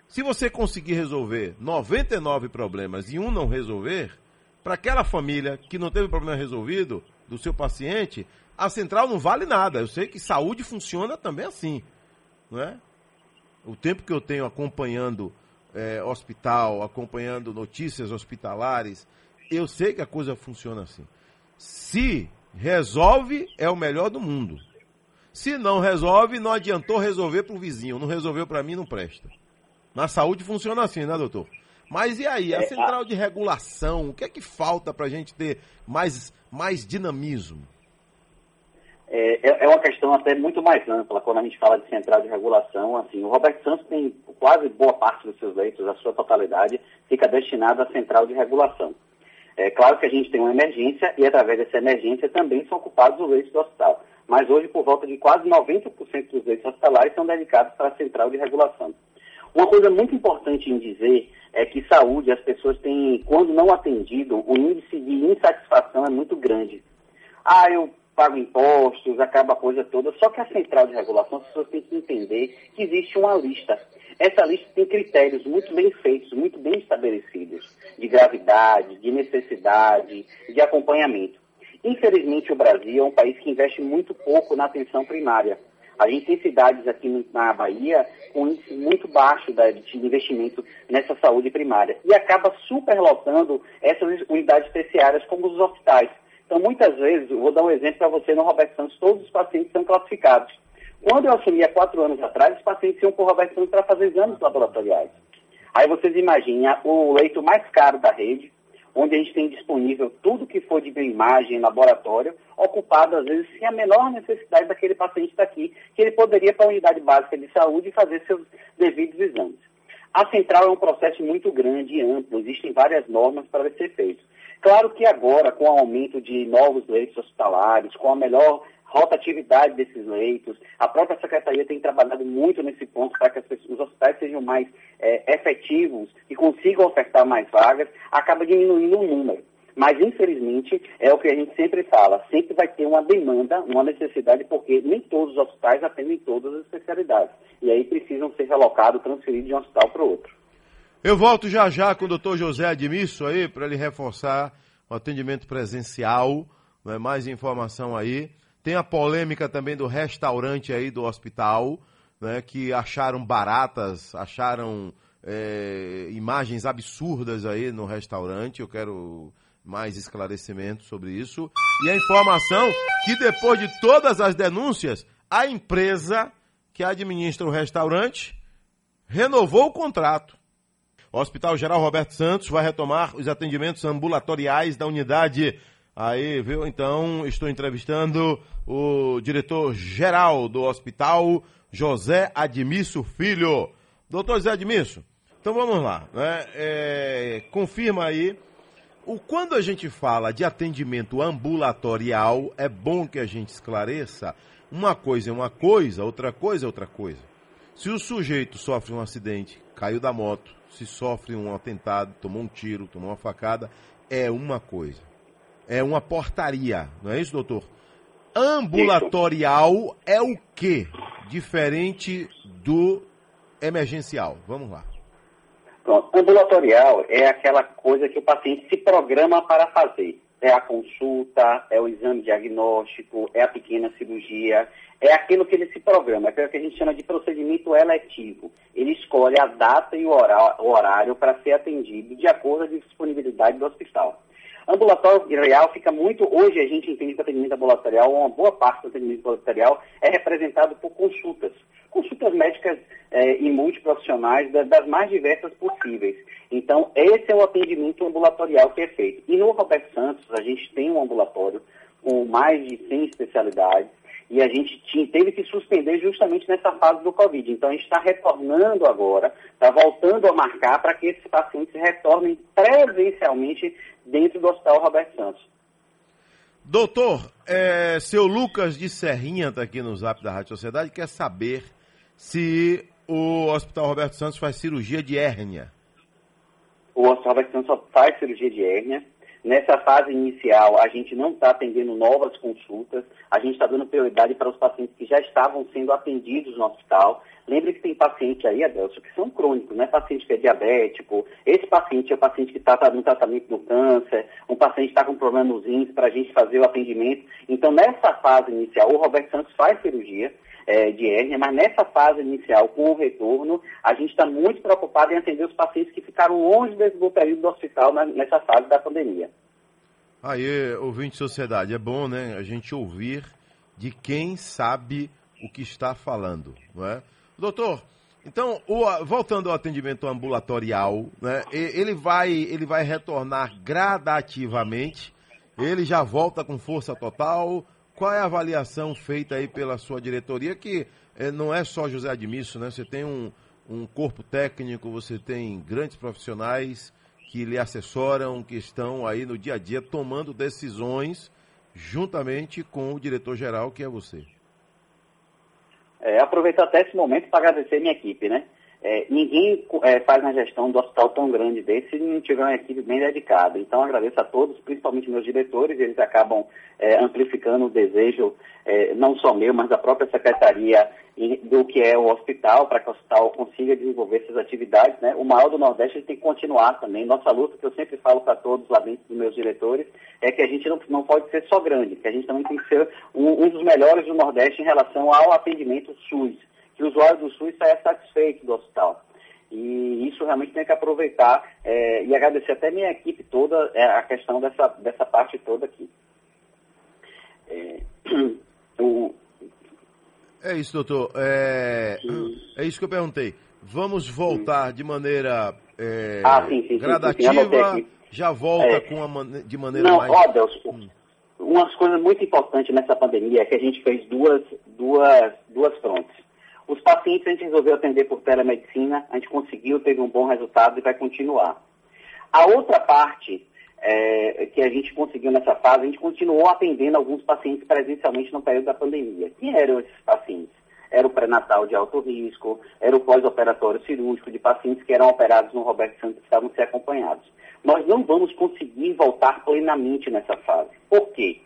Se você conseguir resolver 99 problemas e um não resolver, para aquela família que não teve problema resolvido do seu paciente, a central não vale nada. Eu sei que saúde funciona também assim, não é? O tempo que eu tenho acompanhando é, hospital, acompanhando notícias hospitalares, eu sei que a coisa funciona assim. Se resolve, é o melhor do mundo. Se não resolve, não adiantou resolver para o vizinho. Não resolveu para mim, não presta. Na saúde funciona assim, né, doutor? Mas e aí, a É, central de regulação, o que é que falta para a gente ter mais, mais dinamismo? É, é- é uma questão até muito mais ampla quando a gente fala de central de regulação. Assim, o Roberto Santos tem quase boa parte dos seus leitos, a sua totalidade, fica destinada à central de regulação. É claro que a gente tem uma emergência e através dessa emergência também são ocupados os leitos do hospital. Mas hoje, por volta de quase 90% dos leitos hospitalares são dedicados para a central de regulação. Uma coisa muito importante em dizer é que saúde, as pessoas têm, quando não atendido, o índice de insatisfação é muito grande. Ah, eu pago impostos, acaba a coisa toda. Só que a central de regulação, as pessoas têm que entender que existe uma lista. Essa lista tem critérios muito bem feitos, muito bem estabelecidos, de gravidade, de necessidade, de acompanhamento. Infelizmente, o Brasil é um país que investe muito pouco na atenção primária. A gente tem cidades aqui na Bahia com índice muito baixo de investimento nessa saúde primária e acaba superlotando essas unidades terciárias como os hospitais. Então, muitas vezes, eu vou dar um exemplo para você no Roberto Santos, todos os pacientes são classificados. Quando eu assumi há quatro anos atrás, os pacientes iam para o Roberto Santos para fazer exames laboratoriais. Aí vocês imaginem a- o leito mais caro da rede, onde a gente tem disponível tudo que for de bioimagem, laboratório, ocupado às vezes sem a menor necessidade daquele paciente estar aqui, que ele poderia ir para a unidade básica de saúde e fazer seus devidos exames. A central é um processo muito grande e amplo, existem várias normas para ser feito. Claro que agora, com o aumento de novos leitos hospitalares, com a melhor rotatividade desses leitos, a própria Secretaria tem trabalhado muito nesse ponto para que as pessoas- os hospitais sejam mais eh, efetivos e consigam ofertar mais vagas, acaba diminuindo o número. Mas, infelizmente, é o que a gente sempre fala, sempre vai ter uma demanda, uma necessidade, porque nem todos os hospitais atendem todas as especialidades. E aí precisam ser relocados, transferidos de um hospital para o outro. Eu volto já já com o doutor José Admisso aí, para ele reforçar o atendimento presencial, né, mais informação aí. Tem a polêmica também do restaurante aí do hospital, né, que acharam baratas, acharam é, imagens absurdas aí no restaurante. Eu quero mais esclarecimento sobre isso. E a informação que depois de todas as denúncias, a empresa que administra o restaurante renovou o contrato. O Hospital Geral Roberto Santos vai retomar os atendimentos ambulatoriais da unidade. Aí, viu? Então, estou entrevistando o diretor-geral do hospital, José Admisso Filho. Doutor José Admisso, então vamos lá. Né? É, confirma aí. O, quando a gente fala de atendimento ambulatorial, é bom que a gente esclareça. Uma coisa é uma coisa, outra coisa é outra coisa. Se o sujeito sofre um acidente, caiu da moto, se sofre um atentado, tomou um tiro, tomou uma facada, é uma coisa. É uma portaria, não é isso, doutor? Ambulatorial é o quê? Diferente do emergencial. Vamos lá. Pronto. Ambulatorial é aquela coisa que o paciente se programa para fazer. É a consulta, é o exame diagnóstico, é a pequena cirurgia, é aquilo que ele se programa, é aquilo que a gente chama de procedimento eletivo. Ele escolhe a data e o horário para ser atendido de acordo com a disponibilidade do hospital. Ambulatorial fica muito. Hoje a gente entende que o atendimento ambulatorial, uma boa parte do atendimento ambulatorial é representado por consultas. Consultas médicas eh, e multiprofissionais da- das mais diversas possíveis. Então, esse é o atendimento ambulatorial que é feito. E no Roberto Santos, a gente tem um ambulatório com mais de 100 especialidades e a gente tinha- teve que suspender justamente nessa fase do Covid. Então, a gente está retornando agora, está voltando a marcar para que esses pacientes retornem presencialmente dentro do Hospital Roberto Santos. Doutor, é, seu Lucas de Serrinha está aqui no zap da Rádio Sociedade, quer saber se o Hospital Roberto Santos faz cirurgia de hérnia. O Hospital Roberto Santos só faz cirurgia de hérnia. Nessa fase inicial, a gente não está atendendo novas consultas, a gente está dando prioridade para os pacientes que já estavam sendo atendidos no hospital. Lembre que tem paciente aí, Adelso, que são crônicos, não é paciente que é diabético. Esse paciente é o paciente que está no tratamento do câncer, um paciente está com problema nos rins para a gente fazer o atendimento. Então, nessa fase inicial, o Roberto Santos faz cirurgia é, de hérnia, mas nessa fase inicial, com o retorno, a gente está muito preocupado em atender os pacientes que ficaram longe do período do hospital na- nessa fase da pandemia. Aí, ouvinte de sociedade, é bom, né, a gente ouvir de quem sabe o que está falando, não é? Doutor, então, o- voltando ao atendimento ambulatorial, né, ele vai, ele vai retornar gradativamente, ele já volta com força total. Qual é a avaliação feita aí pela sua diretoria, que eh, não é só José Admisso, né? Você tem um, um corpo técnico, você tem grandes profissionais que lhe assessoram, que estão aí no dia a dia tomando decisões juntamente com o diretor-geral, que é você. É, aproveitar até esse momento para agradecer minha equipe, né? É, ninguém é, faz uma gestão do hospital tão grande desse se não tiver uma equipe bem dedicada. Então, agradeço a todos, principalmente meus diretores, eles acabam é, amplificando o desejo, é, não só meu, mas da própria secretaria do que é o hospital, para que o hospital consiga desenvolver essas atividades. Né? O maior do Nordeste tem que continuar também. Nossa luta, que eu sempre falo para todos lá dentro dos meus diretores, é que a gente não, não pode ser só grande, que a gente também tem que ser um, um dos melhores do Nordeste em relação ao atendimento SUS que o usuário do SUS saia satisfeito do hospital. E isso realmente tem que aproveitar é, e agradecer até minha equipe toda é, a questão dessa, dessa parte toda aqui. É, *clears throat* o, É isso, doutor. É, é isso que eu perguntei. Vamos voltar de maneira é, Ah, sim, sim, sim, sim, sim, gradativa, aqui. já volta É. com a mane- de maneira Não, mais... ó, Deus, umas coisas muito importantes nessa pandemia é que a gente fez duas, duas, duas frontes. Os pacientes a gente resolveu atender por telemedicina, a gente conseguiu, teve um bom resultado e vai continuar. A outra parte é, que a gente conseguiu nessa fase, a gente continuou atendendo alguns pacientes presencialmente no período da pandemia. Quem eram esses pacientes? Era o pré-natal de alto risco, era o pós-operatório cirúrgico de pacientes que eram operados no Roberto Santos e estavam sendo acompanhados. Nós não vamos conseguir voltar plenamente nessa fase. Por quê?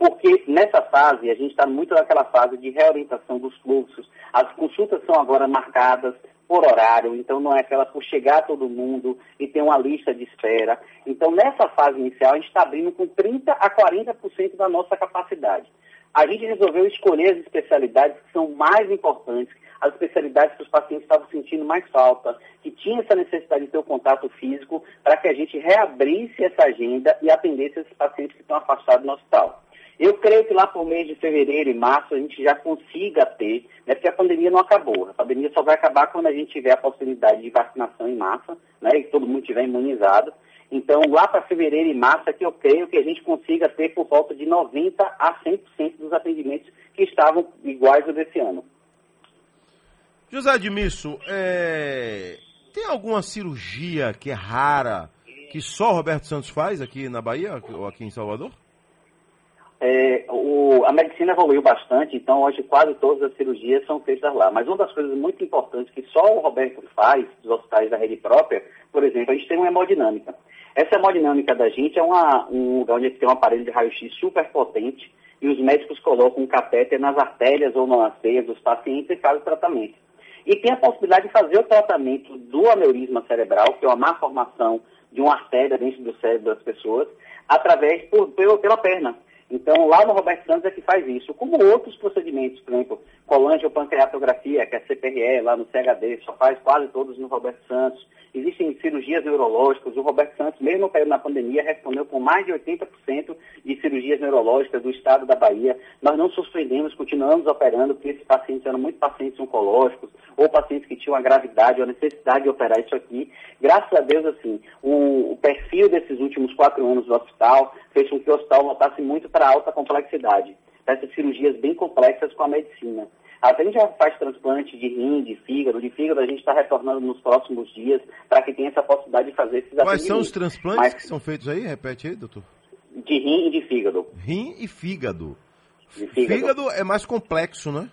Porque nessa fase, a gente está muito naquela fase de reorientação dos fluxos. As consultas são agora marcadas por horário, então não é aquela por chegar todo mundo e ter uma lista de espera. Então, nessa fase inicial, a gente está abrindo com 30% a 40% da nossa capacidade. A gente resolveu escolher as especialidades que são mais importantes, as especialidades que os pacientes estavam sentindo mais falta, que tinha essa necessidade de ter o contato físico, para que a gente reabrisse essa agenda e atendesse esses pacientes que estão afastados no hospital. Eu creio que lá por mês de fevereiro e março a gente já consiga ter, né, porque a pandemia não acabou. A pandemia só vai acabar quando a gente tiver a possibilidade de vacinação em massa, né, e todo mundo estiver imunizado. Então, lá para fevereiro e março é que eu creio que a gente consiga ter por volta de 90% a 100% dos atendimentos que estavam iguais ao desse ano. José Admisso, é, tem alguma cirurgia que é rara, que só Roberto Santos faz aqui na Bahia ou aqui em Salvador? É, o- a medicina evoluiu bastante, então hoje quase todas as cirurgias são feitas lá. Mas uma das coisas muito importantes que só o Roberto faz dos hospitais da rede própria, por exemplo, a gente tem uma hemodinâmica. Essa hemodinâmica da gente é uma, um lugar onde a gente tem um aparelho de raio-x super potente e os médicos colocam um catéter nas artérias ou nas veias dos pacientes e fazem o tratamento. E tem a possibilidade de fazer o tratamento do aneurisma cerebral, que é uma má formação de uma artéria dentro do cérebro das pessoas, através por, pela perna. Então, lá no Roberto Santos é que faz isso. Como outros procedimentos, por exemplo, colangiopancreatografia, que é a CPRE, lá no CHD, só faz quase todos no Roberto Santos. Existem cirurgias neurológicas. O Roberto Santos, mesmo no período na pandemia, respondeu com mais de 80% de cirurgias neurológicas do estado da Bahia. Nós não suspendemos, continuamos operando, porque esses pacientes eram muito pacientes oncológicos, ou pacientes que tinham a gravidade ou a necessidade de operar isso aqui. Graças a Deus, assim, o, o perfil desses últimos quatro anos do hospital fez com que o hospital voltasse muito para a alta complexidade, para essas cirurgias bem complexas com a medicina. Até a gente já faz transplante de rim, de fígado. De fígado a gente está retornando nos próximos dias para que tenha essa possibilidade de fazer esses Quais são os transplantes Mas- que são feitos aí? Repete aí, doutor. De rim e de fígado. Rim e fígado. Fígado. Fígado é mais complexo, né?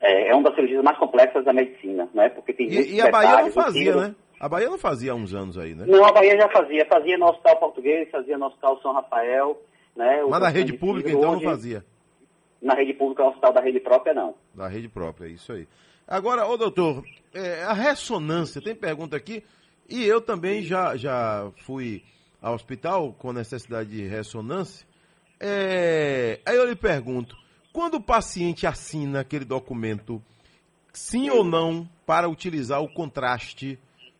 É, é uma das cirurgias mais complexas da medicina, né? Porque tem E, e a Bahia não fazia, né? A Bahia não fazia há uns anos aí, né? Não, a Bahia já fazia. Fazia no Hospital Português, fazia no Hospital São Rafael, né? Mas na rede de pública, então, não hoje- fazia. Na rede pública, o hospital da rede própria, não. Da rede própria, é isso aí. Agora, ô doutor, é, a ressonância, tem pergunta aqui, e eu também já, já fui ao hospital com necessidade de ressonância. É, aí eu lhe pergunto, quando o paciente assina aquele documento, sim ou não, para utilizar o contraste,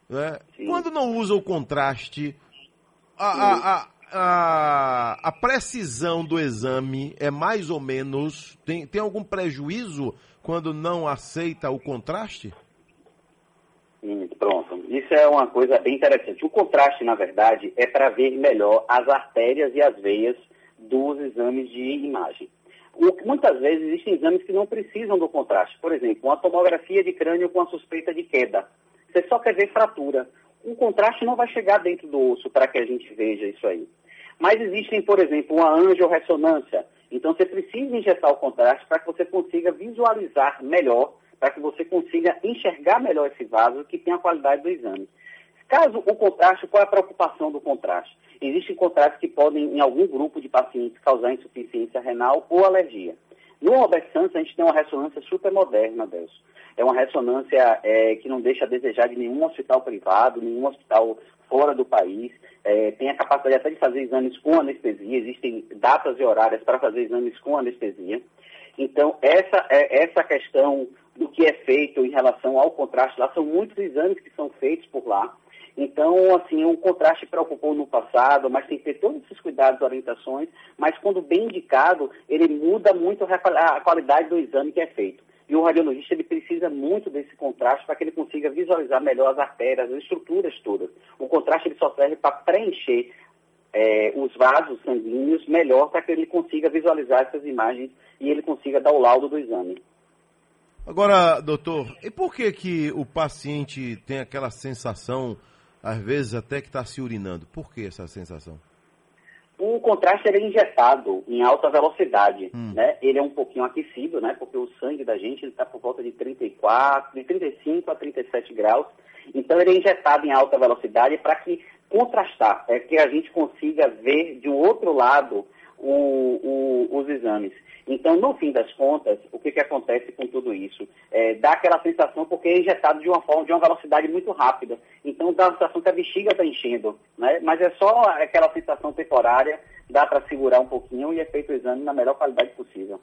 né? quando não usa o contraste, a, a, a, a, a precisão do exame é mais ou menos. Tem, tem algum prejuízo quando não aceita o contraste? Hum, pronto. Isso é uma coisa bem interessante. O contraste, na verdade, é para ver melhor as artérias e as veias dos exames de imagem. O- muitas vezes existem exames que não precisam do contraste. Por exemplo, uma tomografia de crânio com a suspeita de queda. Você só quer ver fratura. O contraste não vai chegar dentro do osso para que a gente veja isso aí. Mas existem, por exemplo, uma angiorressonância. Então você precisa injetar o contraste para que você consiga visualizar melhor, para que você consiga enxergar melhor esse vaso que tem a qualidade do exame. Caso o contraste, qual é a preocupação do contraste? Existem contrastes que podem, em algum grupo de pacientes, causar insuficiência renal ou alergia. No Albert Santos, a gente tem uma ressonância super moderna, Delcio. É uma ressonância é, que não deixa a desejar de nenhum hospital privado, nenhum hospital fora do país. É, tem a capacidade até de fazer exames com anestesia. Existem datas e horárias para fazer exames com anestesia. Então, essa, é, essa questão do que é feito em relação ao contraste lá, são muitos exames que são feitos por lá. Então, assim, o contraste preocupou no passado, mas tem que ter todos esses cuidados e orientações, mas quando bem indicado, ele muda muito a qualidade do exame que é feito. E o radiologista, ele precisa muito desse contraste para que ele consiga visualizar melhor as artérias, as estruturas todas. O contraste, ele só serve para preencher eh, os vasos sanguíneos melhor para que ele consiga visualizar essas imagens e ele consiga dar o laudo do exame. Agora, doutor, e por que que o paciente tem aquela sensação, às vezes até que está se urinando? Por que essa sensação? O contraste é injetado em alta velocidade, né? Ele é um pouquinho aquecido, né? Porque o sangue da gente está por volta de 34, de 35 a 37 graus. Então ele é injetado em alta velocidade para que contrastar, é que a gente consiga ver de um outro lado o- o- os exames. Então, no fim das contas, o que, que acontece com tudo isso? É, dá aquela sensação porque é injetado de uma forma, de uma velocidade muito rápida. Então, dá a sensação que a bexiga está enchendo, né? Mas é só aquela sensação temporária, dá para segurar um pouquinho e é feito o exame na melhor qualidade possível.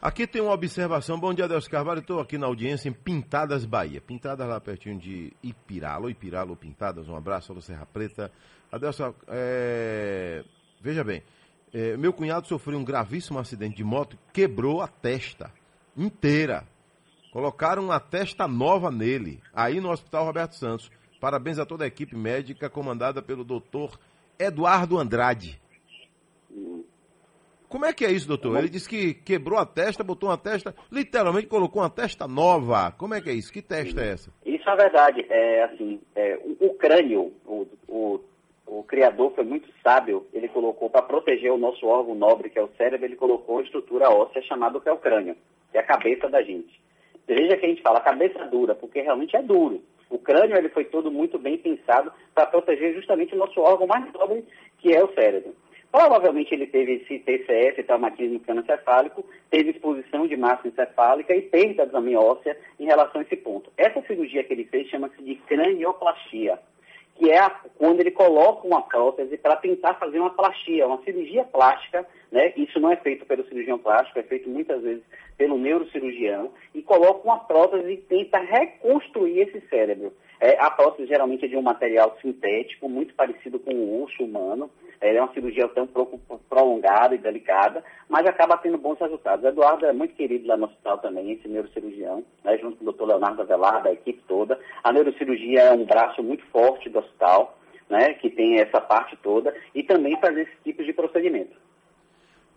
Aqui tem uma observação. Bom dia, Deus Carvalho. Estou aqui na audiência em Pintadas, Bahia. Pintadas lá pertinho de Ipirá, alô, Pintadas. Um abraço, alô, Serra Preta. Adelson, é... veja bem. É, meu cunhado sofreu um gravíssimo acidente de moto, quebrou a testa inteira. Colocaram uma testa nova nele, aí no Hospital Roberto Santos. Parabéns a toda a equipe médica comandada pelo doutor Eduardo Andrade. Como é que é isso, doutor? Ele disse que quebrou a testa, botou uma testa, literalmente colocou uma testa nova. Como é que é isso? Que testa é essa? Isso é verdade. É, assim, é, o, o crânio, o, o, o criador foi muito sábio. Ele colocou, para proteger o nosso órgão nobre, que é o cérebro, ele colocou uma estrutura óssea chamada que é o crânio, que é a cabeça da gente. Veja que a gente fala cabeça dura, porque realmente é duro. O crânio ele foi todo muito bem pensado para proteger justamente o nosso órgão mais nobre, que é o cérebro. Provavelmente ele teve esse TCF, traumatismo crânioencefálico, teve exposição de massa encefálica e perda de exame óssea em relação a esse ponto. Essa cirurgia que ele fez chama-se de cranioplastia, que é quando ele coloca uma prótese para tentar fazer uma plastia, uma cirurgia plástica, né? Isso não é feito pelo cirurgião plástico, é feito muitas vezes pelo neurocirurgião, e coloca uma prótese e tenta reconstruir esse cérebro. É, a prótese geralmente é de um material sintético, muito parecido com o osso humano. É uma cirurgia até um pouco prolongada e delicada, mas acaba tendo bons resultados. O Eduardo é muito querido lá no hospital também, esse neurocirurgião, né, junto com o Dr. Leonardo Avelar, da equipe toda. A neurocirurgia é um braço muito forte do hospital, né, que tem essa parte toda, e também faz esse tipo de procedimento.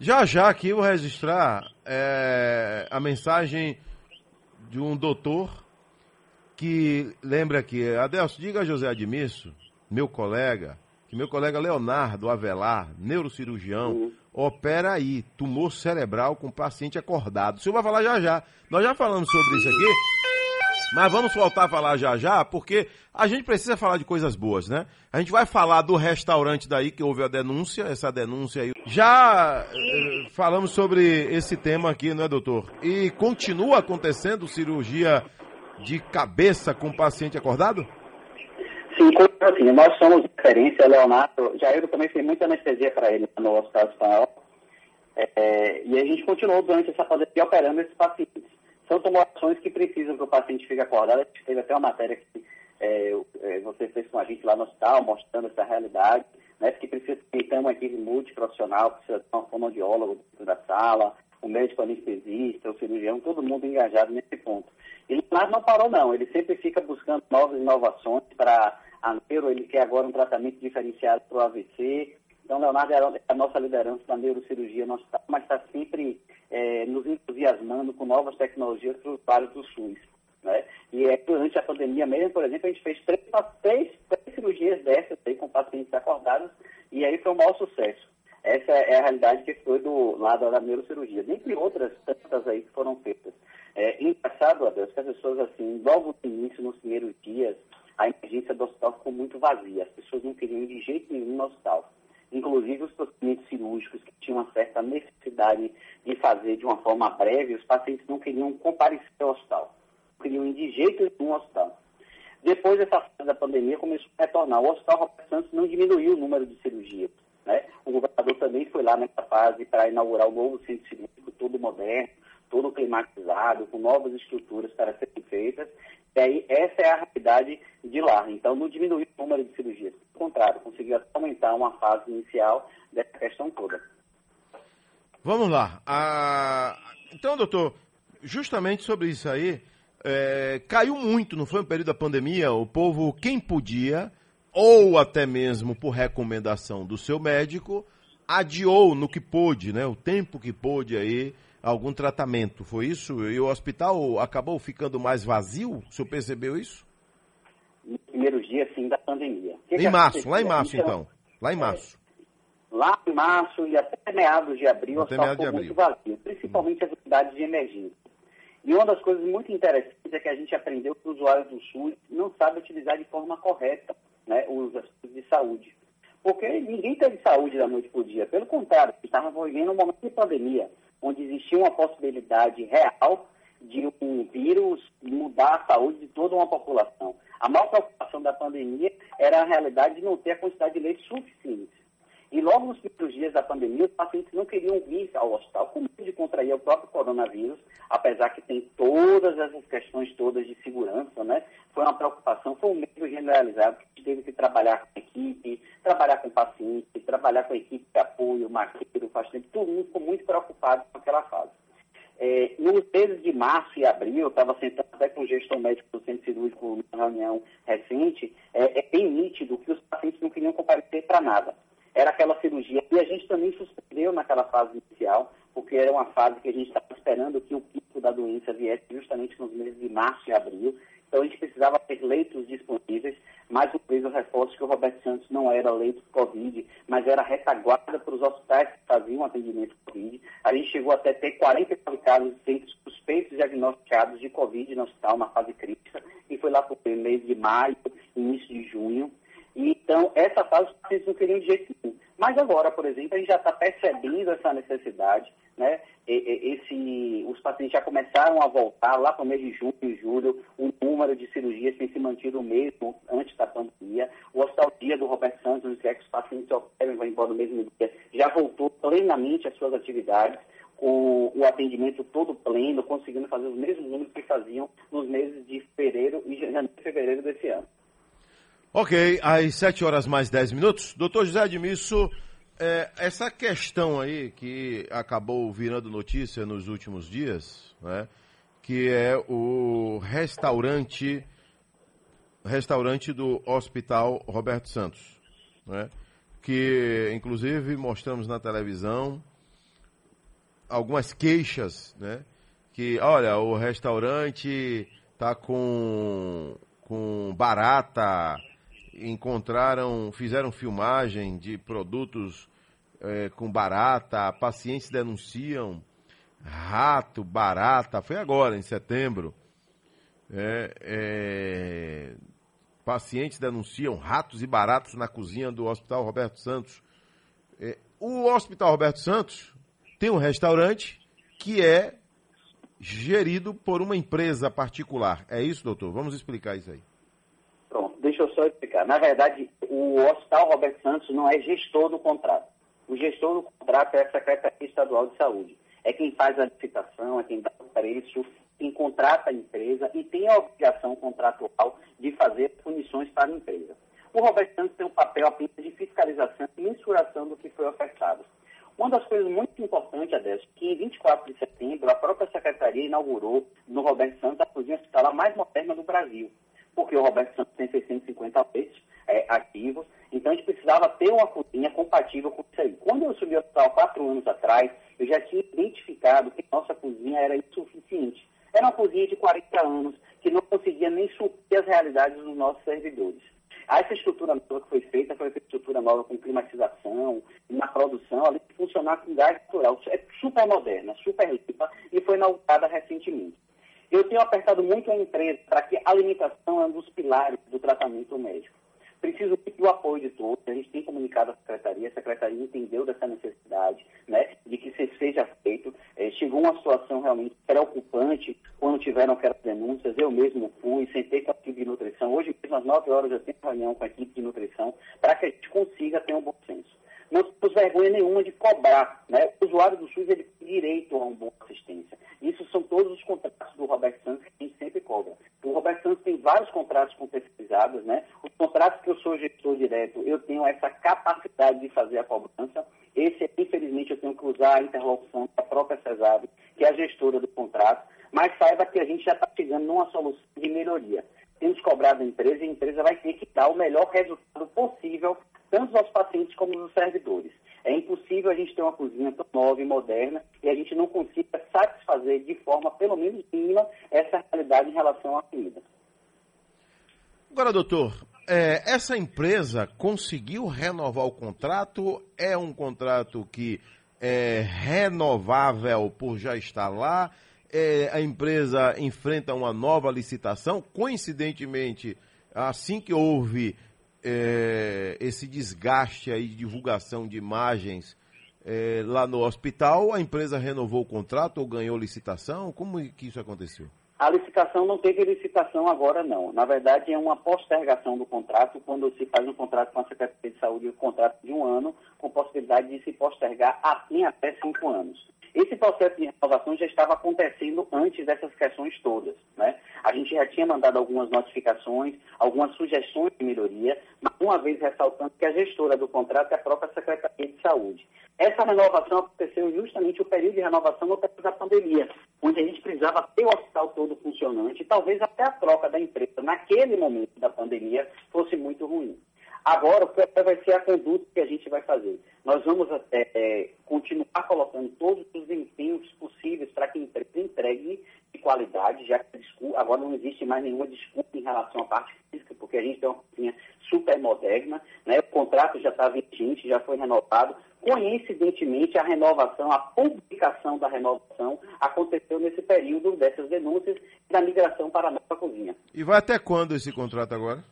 Já já aqui eu vou registrar é, a mensagem de um doutor que lembra aqui, Adelso, diga a José Admisso, meu colega, que meu colega Leonardo Avelar, neurocirurgião, opera aí, tumor cerebral com paciente acordado. O senhor vai falar já já. Nós já falamos sobre isso aqui, mas vamos voltar a falar já já, porque a gente precisa falar de coisas boas, né? A gente vai falar do restaurante daí que houve a denúncia, essa denúncia aí. Já eh, falamos sobre esse tema aqui, não é, doutor? E continua acontecendo cirurgia de cabeça com paciente acordado? Sim, assim, nós somos referência, Leonardo, Jair também fez muita anestesia para ele no Hospital Espanhol, é, e a gente continuou durante essa pandemia operando esses pacientes. São tumorações que precisam que o paciente fique acordado, teve até uma matéria que é, é, você fez com a gente lá no hospital, mostrando essa realidade, né, que precisa ter uma equipe multiprofissional, precisa ter um fonoaudiólogo dentro da sala, o médico anestesista, o cirurgião, todo mundo engajado nesse ponto. E Leonardo não parou não, ele sempre fica buscando novas inovações para a neuro, ele quer agora um tratamento diferenciado para o AVC. Então, Leonardo é a nossa liderança na neurocirurgia no hospital, mas está sempre é, nos entusiasmando com novas tecnologias para do SUS. Né? E é, durante a pandemia mesmo, por exemplo, a gente fez três, três, três cirurgias dessas aí com pacientes acordados e aí foi um maior sucesso. Essa é a realidade que foi do lado da neurocirurgia, dentre outras tantas aí que foram feitas. É engraçado, Adeus, que as pessoas, assim, logo no início, nos primeiros dias, a emergência do hospital ficou muito vazia. As pessoas não queriam de jeito nenhum no hospital. Inclusive os procedimentos cirúrgicos que tinham uma certa necessidade de fazer de uma forma breve, os pacientes não queriam comparecer ao hospital. Não queriam ir de jeito nenhum ao hospital. Depois dessa fase da pandemia, começou a retornar. O Hospital Roberto Santos não diminuiu o número de cirurgias. Né? O governador também foi lá nessa fase para inaugurar o novo centro cirúrgico, todo moderno, todo climatizado, com novas estruturas para serem feitas. E aí, essa é a realidade de lá. Então, não diminuiu o número de cirurgias. Pelo contrário, conseguiu aumentar uma fase inicial dessa questão toda. Vamos lá. Ah, então, doutor, justamente sobre isso aí, é, caiu muito, não foi no período da pandemia? O povo, quem podia, ou até mesmo por recomendação do seu médico, adiou no que pôde, né? O tempo que pôde aí, algum tratamento. Foi isso? E o hospital acabou ficando mais vazio? O senhor percebeu isso? No primeiro dia, sim, da pandemia. Que em que março, lá em março, Então, então. Lá em março. Lá em março e até meados de abril, o Até hospital meados de ficou muito vazio, principalmente as unidades de emergência. E uma das coisas muito interessantes é que a gente aprendeu que os usuários do SUS não sabem utilizar de forma correta né, os aspectos de saúde. Porque ninguém teve saúde da noite para o dia. Pelo contrário, estava vivendo um momento de pandemia, onde existia uma possibilidade real de um vírus mudar a saúde de toda uma população. A maior preocupação da pandemia era a realidade de não ter a quantidade de leitos suficiente. E logo nos primeiros dias da pandemia, os pacientes não queriam vir ao hospital com medo de contrair o próprio coronavírus, apesar que tem todas essas questões todas de segurança, né? Foi uma preocupação, foi um medo generalizado, que teve que trabalhar com a equipe, trabalhar com o paciente, trabalhar com a equipe de apoio, maqueiro, tempo, todo mundo ficou muito preocupado com aquela fase. É, nos meses de março e abril, eu estava sentado até com o gestor médico do centro cirúrgico numa reunião recente, é, é bem nítido que os pacientes não queriam comparecer para nada. Era aquela cirurgia. E a gente também suspendeu naquela fase inicial, porque era uma fase que a gente estava esperando que o pico da doença viesse justamente nos meses de março e abril. Então a gente precisava ter leitos disponíveis. Mais uma vez eu reforço que o Roberto Santos não era leito Covid, mas era retaguarda para os hospitais que faziam atendimento Covid. A gente chegou até ter 49 casos de suspeitos diagnosticados de Covid no hospital, na fase crítica, e foi lá para o mês de maio, início de junho. Então, essa fase os pacientes não queriam de jeito nenhum. Mas agora, por exemplo, a gente já está percebendo essa necessidade, né? Esse, os pacientes já começaram a voltar lá para o mês de junho e julho, o número de cirurgias tem se mantido o mesmo antes da pandemia. O Hospital Dia do Roberto Santos, onde quer que os pacientes operam e vão embora no mesmo dia, já voltou plenamente às suas atividades, com o atendimento todo pleno, conseguindo fazer os mesmos números que faziam nos meses de fevereiro e janeiro e fevereiro desse ano. Ok, às 7 horas mais 10 minutos. Doutor José Admisso, é, essa questão aí que acabou virando notícia nos últimos dias, né, que é o restaurante, restaurante do Hospital Roberto Santos, né, que inclusive mostramos na televisão algumas queixas, né, que olha, o restaurante tá com, com barata, encontraram, fizeram filmagem de produtos é, com barata, pacientes denunciam rato, barata, foi agora, em setembro. É, é, pacientes denunciam ratos e baratas na cozinha do Hospital Roberto Santos. É, o Hospital Roberto Santos tem um restaurante que é gerido por uma empresa particular. É isso, doutor? Vamos explicar isso aí. Pronto, deixa eu só explicar. Na verdade, o Hospital Roberto Santos não é gestor do contrato. O gestor do contrato é a Secretaria Estadual de Saúde. É quem faz a licitação, é quem dá o preço, quem contrata a empresa e tem a obrigação contratual de fazer punições para a empresa. O Roberto Santos tem um papel apenas de fiscalização e mensuração do que foi ofertado. Uma das coisas muito importantes, Adesso, que em 24 de setembro a própria Secretaria inaugurou no Roberto Santos a cozinha hospitalar mais moderna do Brasil, porque o Roberto Santos tem 650 leitos é, ativos, então a gente precisava ter uma cozinha compatível com isso aí. Quando eu subi ao hospital quatro anos atrás, eu já tinha identificado que nossa cozinha era insuficiente. Era uma cozinha de 40 anos, que não conseguia nem suprir as realidades dos nossos servidores. Essa estrutura nova que foi feita foi uma estrutura nova com climatização, na produção, além de funcionar com gás natural. É super moderna, super limpa e foi inaugurada recentemente. Eu tenho apertado muito a empresa para que a alimentação é um dos pilares do tratamento médico. Preciso do apoio de todos, a gente tem comunicado à Secretaria, a Secretaria entendeu dessa necessidade né, de que isso seja feito. É, chegou uma situação realmente preocupante quando tiveram aquelas denúncias, eu mesmo fui, sentei com a equipe de nutrição. Hoje mesmo às 9 horas eu tenho reunião com a equipe de nutrição para que a gente consiga ter um bom senso. Não temos vergonha nenhuma de cobrar. Né? O usuário do SUS ele tem direito a uma boa assistência. Isso são todos os contratos do Roberto Santos que a gente sempre cobra. O Roberto Santos tem vários contratos com terceirizados, né? Os contratos que eu sou gestor direto, eu tenho essa capacidade de fazer a cobrança. Esse, infelizmente, eu tenho que usar a interlocução da própria CESAB, que é a gestora do contrato, mas saiba que a gente já está chegando numa solução de melhoria. Temos cobrado a empresa e a empresa vai ter que dar o melhor resultado possível, tanto aos pacientes como aos servidores. É impossível a gente ter uma cozinha tão nova e moderna e a gente não consiga satisfazer de forma, pelo menos mínima, essa realidade em relação à comida. Agora, doutor, é, essa empresa conseguiu renovar o contrato? É um contrato que é renovável por já estar lá? É, a empresa enfrenta uma nova licitação? Coincidentemente, assim que houve é, esse desgaste aí de divulgação de imagens é, lá no hospital, a empresa renovou o contrato ou ganhou licitação? Como que isso aconteceu? A licitação não teve licitação agora, não. Na verdade, é uma postergação do contrato, quando se faz um contrato com a Secretaria de Saúde, um contrato de um ano, com possibilidade de se postergar em até cinco anos. Esse processo de renovação já estava acontecendo antes dessas questões todas. Né? A gente já tinha mandado algumas notificações, algumas sugestões de melhoria, mas uma vez ressaltando que a gestora do contrato é a própria Secretaria de Saúde. Essa renovação aconteceu justamente o período de renovação no período da pandemia, onde a gente precisava ter o hospital todo funcionante e talvez até a troca da empresa naquele momento da pandemia fosse muito ruim. Agora, qual vai ser a conduta que a gente vai fazer? Nós vamos é, é, continuar colocando todos os empenhos possíveis para que a empresa entregue de qualidade, já que agora não existe mais nenhuma desculpa em relação à parte física, porque a gente tem uma cozinha super moderna, né? o contrato já está vigente, já foi renovado. Coincidentemente, a renovação, a publicação da renovação aconteceu nesse período dessas denúncias da migração para a nova cozinha. E vai até quando esse contrato agora?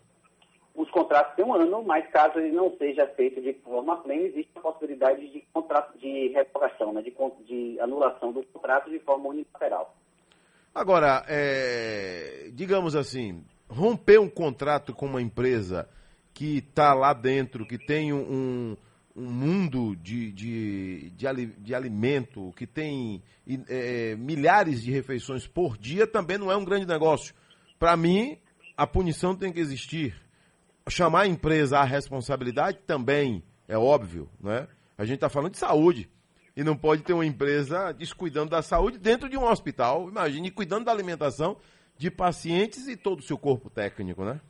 Os contratos têm um ano, mas caso ele não seja feito de forma plena, existe a possibilidade de contrato de revogação, né, de, de anulação do contrato de forma unilateral. Agora, é, digamos assim, romper um contrato com uma empresa que está lá dentro, que tem um, um mundo de, de, de, de, alimento, que tem é, milhares de refeições por dia, também não é um grande negócio. Para mim, a punição tem que existir chamar a empresa à responsabilidade também é óbvio, né? A gente está falando de saúde. E não pode ter uma empresa descuidando da saúde dentro de um hospital. Imagine cuidando da alimentação de pacientes e todo o seu corpo técnico, né?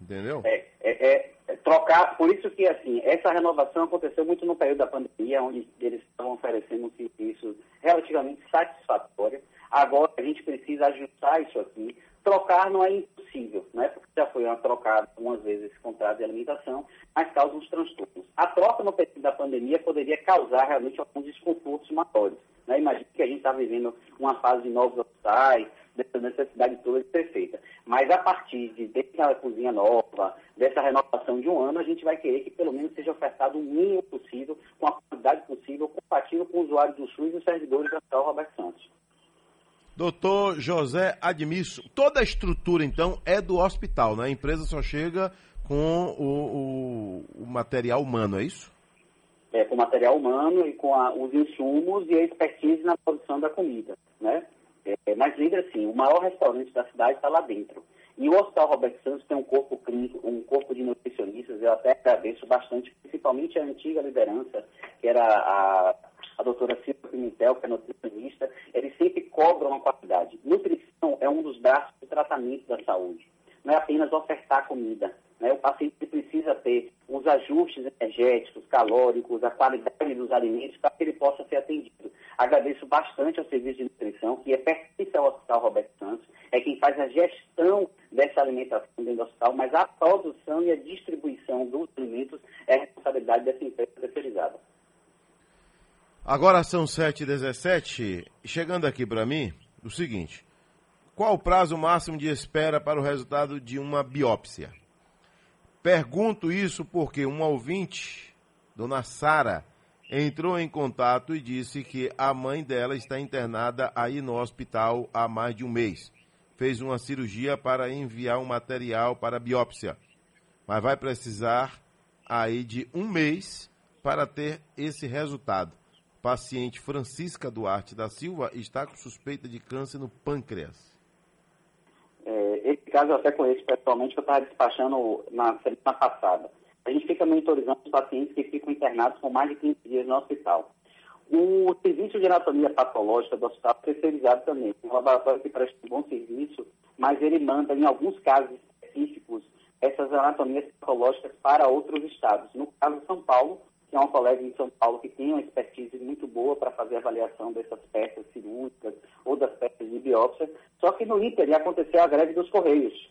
Entendeu? É, é, é, é trocar, por isso que assim, essa renovação aconteceu muito no período da pandemia, onde eles estavam oferecendo um serviço relativamente satisfatório. Agora a gente precisa ajustar isso aqui. Trocar não é impossível possível, né? Porque já foi trocado algumas vezes esse contrato de alimentação, mas causa uns transtornos. A troca no período da pandemia poderia causar realmente alguns desconfortos maiores. Né? Imagina que a gente está vivendo uma fase de novos hospitais, dessa necessidade toda de ser feita. Mas a partir de dessa cozinha nova, dessa renovação de um ano, a gente vai querer que pelo menos seja ofertado o mínimo possível, com a qualidade possível, compatível com o usuário do SUS e os servidores da Roberto Santos. Doutor José Admisso, toda a estrutura então é do hospital, né? A empresa só chega com o, o, o material humano, é isso? É, com material humano e com a, os insumos e a expertise na produção da comida, né? É, mas lembre assim, o maior restaurante da cidade está lá dentro. E o Hospital Roberto Santos tem um corpo clínico, um corpo de nutricionistas, eu até agradeço bastante, principalmente a antiga liderança, que era a, a doutora Silvia Pimentel, que é nutricionista, eles sempre cobram a qualidade. Nutrição é um dos braços do tratamento da saúde. Não é apenas ofertar comida. Né? O paciente precisa ter os ajustes energéticos, calóricos, a qualidade dos alimentos para que ele possa ser atendido. Agradeço bastante ao Serviço de Nutrição, que é pertence ao Hospital Roberto Santos, é quem faz a gestão dessa alimentação dentro do hospital, mas a produção e a distribuição dos alimentos é responsabilidade dessa empresa terceirizada. Agora são 7h17, chegando aqui para mim, o seguinte, qual o prazo máximo de espera para o resultado de uma biópsia? Pergunto isso porque um ouvinte, dona Sara, entrou em contato e disse que a mãe dela está internada aí no hospital há mais de um mês. Fez uma cirurgia para enviar um material para biópsia, mas vai precisar aí de um mês para ter esse resultado. Paciente Francisca Duarte da Silva está com suspeita de câncer no pâncreas. É, esse caso eu até conheço pessoalmente, eu estava despachando na semana passada. A gente fica monitorizando os pacientes que ficam internados por mais de 15 dias no hospital. O serviço de anatomia patológica do hospital é terceirizado também. Um laboratório que presta um bom serviço, mas ele manda, em alguns casos específicos, essas anatomias patológicas para outros estados. No caso de São Paulo, que é um colega em São Paulo que tem uma expertise muito boa para fazer avaliação dessas peças cirúrgicas ou das peças de biópsia, só que no INTER aconteceu a greve dos Correios.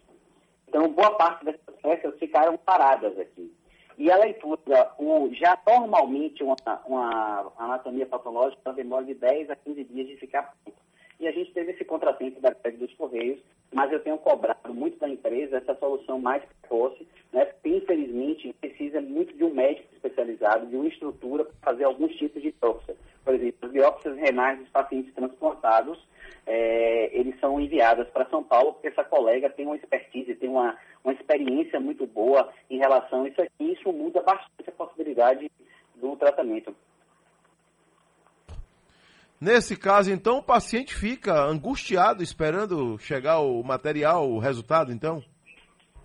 Então, boa parte dessas peças ficaram paradas aqui. E a leitura, o, já normalmente uma, uma anatomia patológica demora de 10 a 15 dias de ficar pronta. E a gente teve esse contratempo da greve dos Correios, mas eu tenho cobrado muito da empresa essa solução mais precoce, né, porque infelizmente precisa muito de um médico especializado, de uma estrutura para fazer alguns tipos de biópsia. Por exemplo, as biópsias renais dos pacientes transplantados, é, eles são enviadas para São Paulo, porque essa colega tem uma expertise, tem uma, uma experiência muito boa em relação a isso aqui, e isso muda bastante a possibilidade do tratamento. Nesse caso, então, o paciente fica angustiado esperando chegar o material, o resultado, então?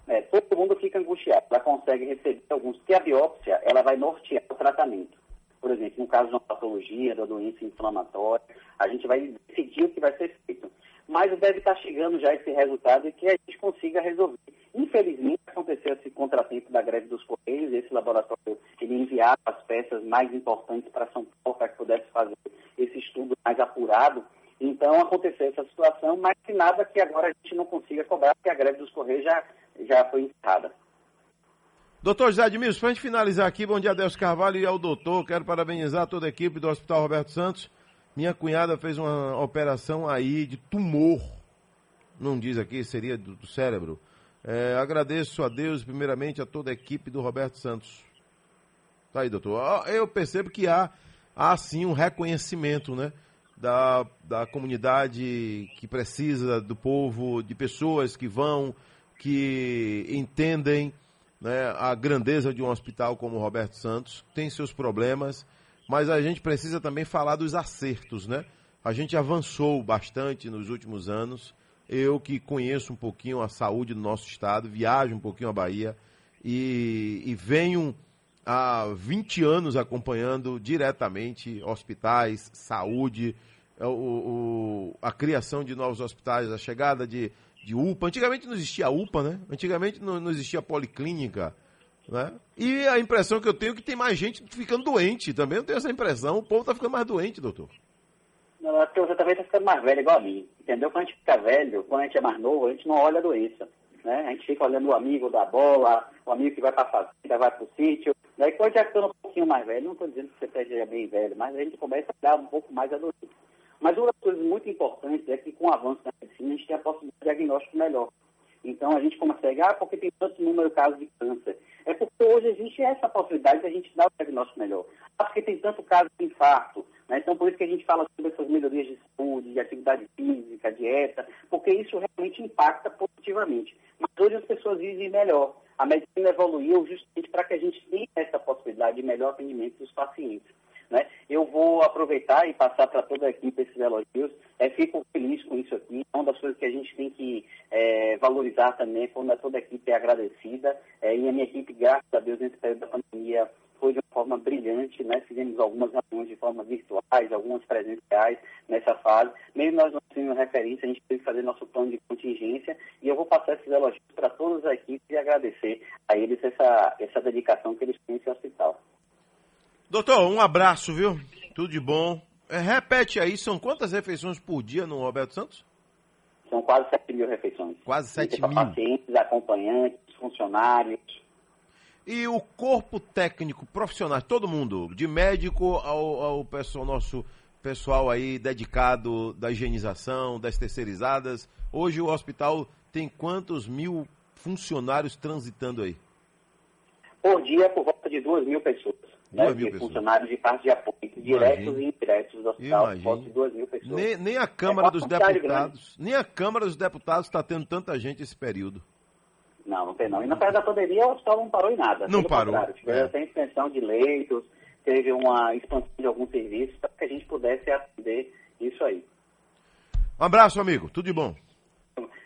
É, todo mundo fica angustiado. Ela consegue receber alguns, porque a biópsia, ela vai nortear o tratamento. Por exemplo, no caso de uma patologia, da doença inflamatória, a gente vai decidir o que vai ser feito. Mas deve estar chegando já esse resultado e que a gente consiga resolver. Infelizmente, aconteceu esse contratempo da greve dos Correios, esse laboratório, ele enviava as peças mais importantes para São Paulo para que pudesse fazer esse estudo mais apurado. Então, aconteceu essa situação, mas nada que agora a gente não consiga cobrar, porque a greve dos Correios já, já foi encerrada. Doutor José Admilson, para a gente finalizar aqui, bom dia, Adelso Carvalho e ao doutor. Quero parabenizar toda a equipe do Hospital Roberto Santos. Minha cunhada fez uma operação aí de tumor, não diz aqui, seria do, do cérebro. É, agradeço a Deus, primeiramente, a toda a equipe do Roberto Santos. Tá aí, doutor. Eu percebo que há, há sim um reconhecimento, né? Da, da comunidade que precisa, do povo, de pessoas que vão, que entendem né, a grandeza de um hospital como o Roberto Santos, tem seus problemas, mas a gente precisa também falar dos acertos, né? A gente avançou bastante nos últimos anos. Eu que conheço um pouquinho a saúde do nosso estado, viajo um pouquinho a Bahia e, e venho há 20 anos acompanhando diretamente hospitais, saúde, o, o, a criação de novos hospitais, a chegada de, de UPA. Antigamente não existia UPA, né? Antigamente não, não existia policlínica. Né? E a impressão que eu tenho é que tem mais gente ficando doente. Também eu tenho essa impressão. O povo está ficando mais doente, doutor. Não, é porque você também está ficando mais velho igual a mim. Entendeu? Quando a gente fica velho, quando a gente é mais novo, a gente não olha a doença. né? A gente fica olhando o amigo da bola, o amigo que vai para a fazenda, vai para o sítio. Daí quando já ficando um pouquinho mais velho, não estou dizendo que você seja bem velho, mas a gente começa a dar um pouco mais adulto. Mas uma das coisas muito importantes é que com o avanço da medicina a gente tem a possibilidade de diagnóstico melhor. Então a gente consegue, ah, porque tem tanto número de casos de câncer. É porque hoje existe essa possibilidade de a gente dar o diagnóstico melhor. Ah, porque tem tanto caso de infarto. Né? Então por isso que a gente fala sobre essas melhorias de saúde, de atividade física, dieta, porque isso realmente impacta positivamente. Mas hoje as pessoas vivem melhor. A medicina evoluiu justamente para que a gente tenha essa possibilidade de melhor atendimento dos pacientes. Né? Eu vou aproveitar e passar para toda a equipe esses elogios. É, fico feliz com isso aqui. É uma das coisas que a gente tem que é, valorizar também, quando toda a equipe é agradecida. É, e a minha equipe, graças a Deus, nesse período da pandemia, foi de uma forma brilhante, né? Fizemos algumas reuniões de forma virtuais, algumas presenciais nessa fase. Mesmo nós não tendo referência, a gente teve que fazer nosso plano de contingência e eu vou passar esses elogios para todas as equipes e agradecer a eles essa, essa dedicação que eles têm nesse hospital. Doutor, um abraço, viu? Tudo de bom. É, repete aí, são quantas refeições por dia no Roberto Santos? São quase 7 mil refeições. Quase 7 mil. Pacientes, acompanhantes, funcionários. E o corpo técnico, profissional, todo mundo, de médico ao, ao pessoal, nosso pessoal aí dedicado da higienização, das terceirizadas. Hoje o hospital tem quantos mil funcionários transitando aí? Por dia, por volta de duas mil pessoas. Né, de funcionários de parte de apoio, diretos Imagine. e indiretos do hospital, volta de duas mil pessoas. Nem, nem a Câmara é dos Deputados, nem a Câmara dos Deputados está tendo tanta gente esse período. Não, não tem não. E na perda da pandemia o hospital não parou em nada. Não parou. Tiveram é. até extensão de leitos, teve uma expansão de alguns serviços para que a gente pudesse atender isso aí. Um abraço, amigo. Tudo de bom.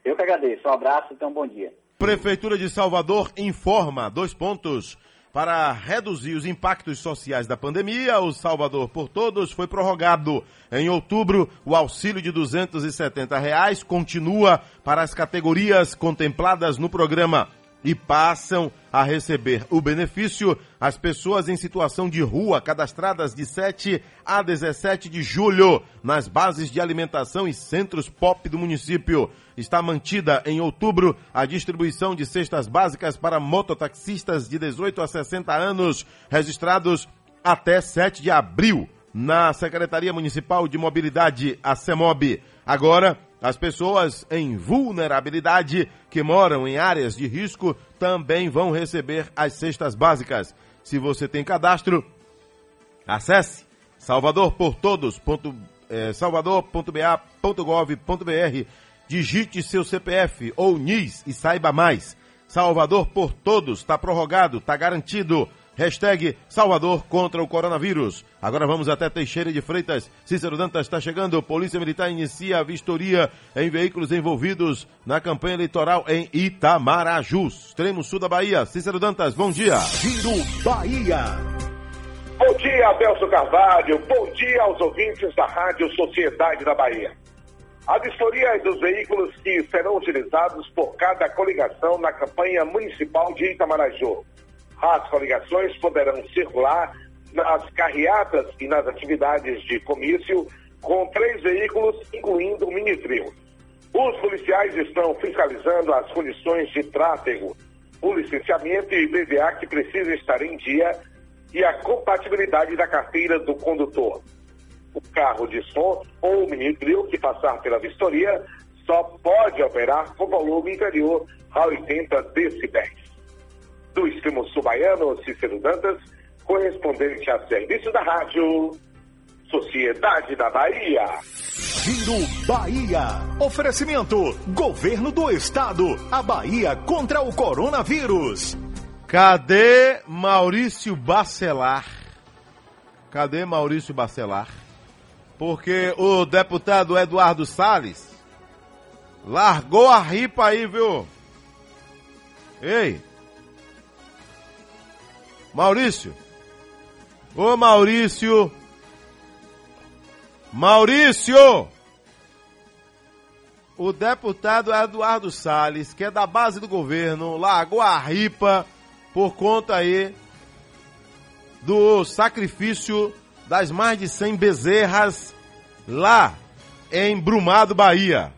Eu que agradeço. Um abraço e então, um bom dia. Prefeitura de Salvador informa, dois pontos. Para reduzir os impactos sociais da pandemia, o Salvador por Todos foi prorrogado. Em outubro, o auxílio de 270 reais continua para as categorias contempladas no programa e passam a receber o benefício as pessoas em situação de rua cadastradas de 7 a 17 de julho nas bases de alimentação e centros POP do município. Está mantida em outubro a distribuição de cestas básicas para mototaxistas de 18 a 60 anos registrados até 7 de abril na Secretaria Municipal de Mobilidade, a CEMOB. Agora, as pessoas em vulnerabilidade que moram em áreas de risco também vão receber as cestas básicas. Se você tem cadastro, acesse salvadorportodos.salvador.ba.gov.br, digite seu CPF ou NIS e saiba mais. Salvador por Todos está prorrogado, está garantido. Hashtag Salvador contra o coronavírus. Agora vamos até Teixeira de Freitas. Cícero Dantas está chegando. Polícia Militar inicia a vistoria em veículos envolvidos na campanha eleitoral em Itamaraju, extremo sul da Bahia. Cícero Dantas, bom dia. Giro Bahia. Bom dia, Adelso Carvalho. Bom dia aos ouvintes da Rádio Sociedade da Bahia. A vistoria dos veículos que serão utilizados por cada coligação na campanha municipal de Itamaraju. As coligações poderão circular nas carreatas e nas atividades de comício com três veículos, incluindo o mini-trio. Os policiais estão fiscalizando as condições de tráfego, o licenciamento e IPVA que precisa estar em dia e a compatibilidade da carteira do condutor. O carro de som ou o mini-trio que passar pela vistoria só pode operar com volume inferior a 80 decibéis do extremo subaiano, Cícero Dantas, correspondente a serviço da rádio Sociedade da Bahia. Giro Bahia. Oferecimento: Governo do Estado. A Bahia contra o coronavírus. Cadê Maurício Bacelar? Cadê Maurício Bacelar? Porque o deputado Eduardo Salles largou a ripa aí, viu? Ei, Maurício. Ô Maurício. Maurício! O deputado Eduardo Salles, que é da base do governo, largou a ripa por conta aí do sacrifício das mais de 100 bezerras lá em Brumado, Bahia.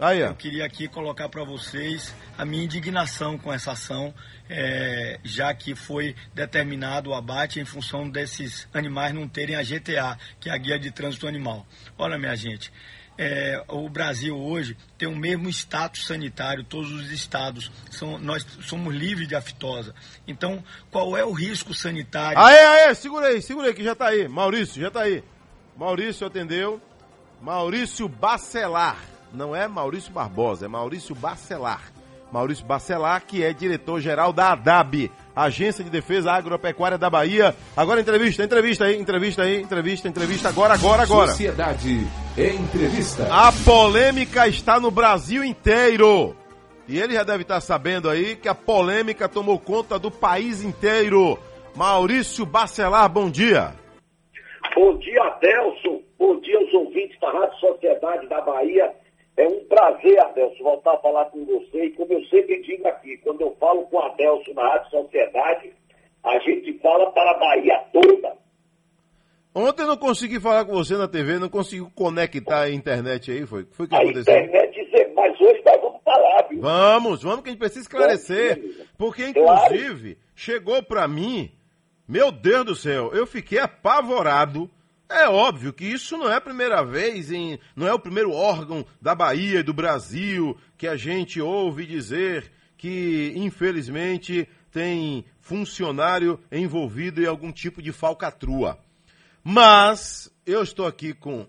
Aí, eu queria aqui colocar para vocês a minha indignação com essa ação, é, já que foi determinado o abate em função desses animais não terem a GTA, que é a Guia de Trânsito Animal. Olha, minha gente, é, o Brasil hoje tem o mesmo status sanitário, todos os estados, são, nós somos livres de aftosa. Então, qual é o risco sanitário? Aê, aê, segura aí, segura aí que já tá aí. Maurício, já tá aí. Maurício atendeu. Maurício Bacelar. Não é Maurício Barbosa, é Maurício Bacelar. Maurício Bacelar, que é diretor-geral da ADAB, Agência de Defesa Agropecuária da Bahia. Agora entrevista, entrevista aí, entrevista aí, entrevista, entrevista, agora, agora, agora. Sociedade Entrevista. A polêmica está no Brasil inteiro. E ele já deve estar sabendo aí que a polêmica tomou conta do país inteiro. Maurício Bacelar, bom dia. Bom dia, Adelson. Bom dia aos ouvintes da Rádio Sociedade da Bahia. É um prazer, Adelson, voltar a falar com você. E como eu sempre digo aqui, quando eu falo com o Adelson na Rádio Sociedade, a gente fala para a Bahia toda. Ontem eu não consegui falar com você na TV, não consegui conectar a internet aí, foi? Foi o que A aconteceu? internet, mas hoje nós vamos falar, viu? Vamos, vamos que a gente precisa esclarecer. Porque, inclusive, chegou pra mim, meu Deus do céu, eu fiquei apavorado. É óbvio que isso não é a primeira vez, em, não é o primeiro órgão da Bahia e do Brasil que a gente ouve dizer que, infelizmente, tem funcionário envolvido em algum tipo de falcatrua. Mas eu estou aqui com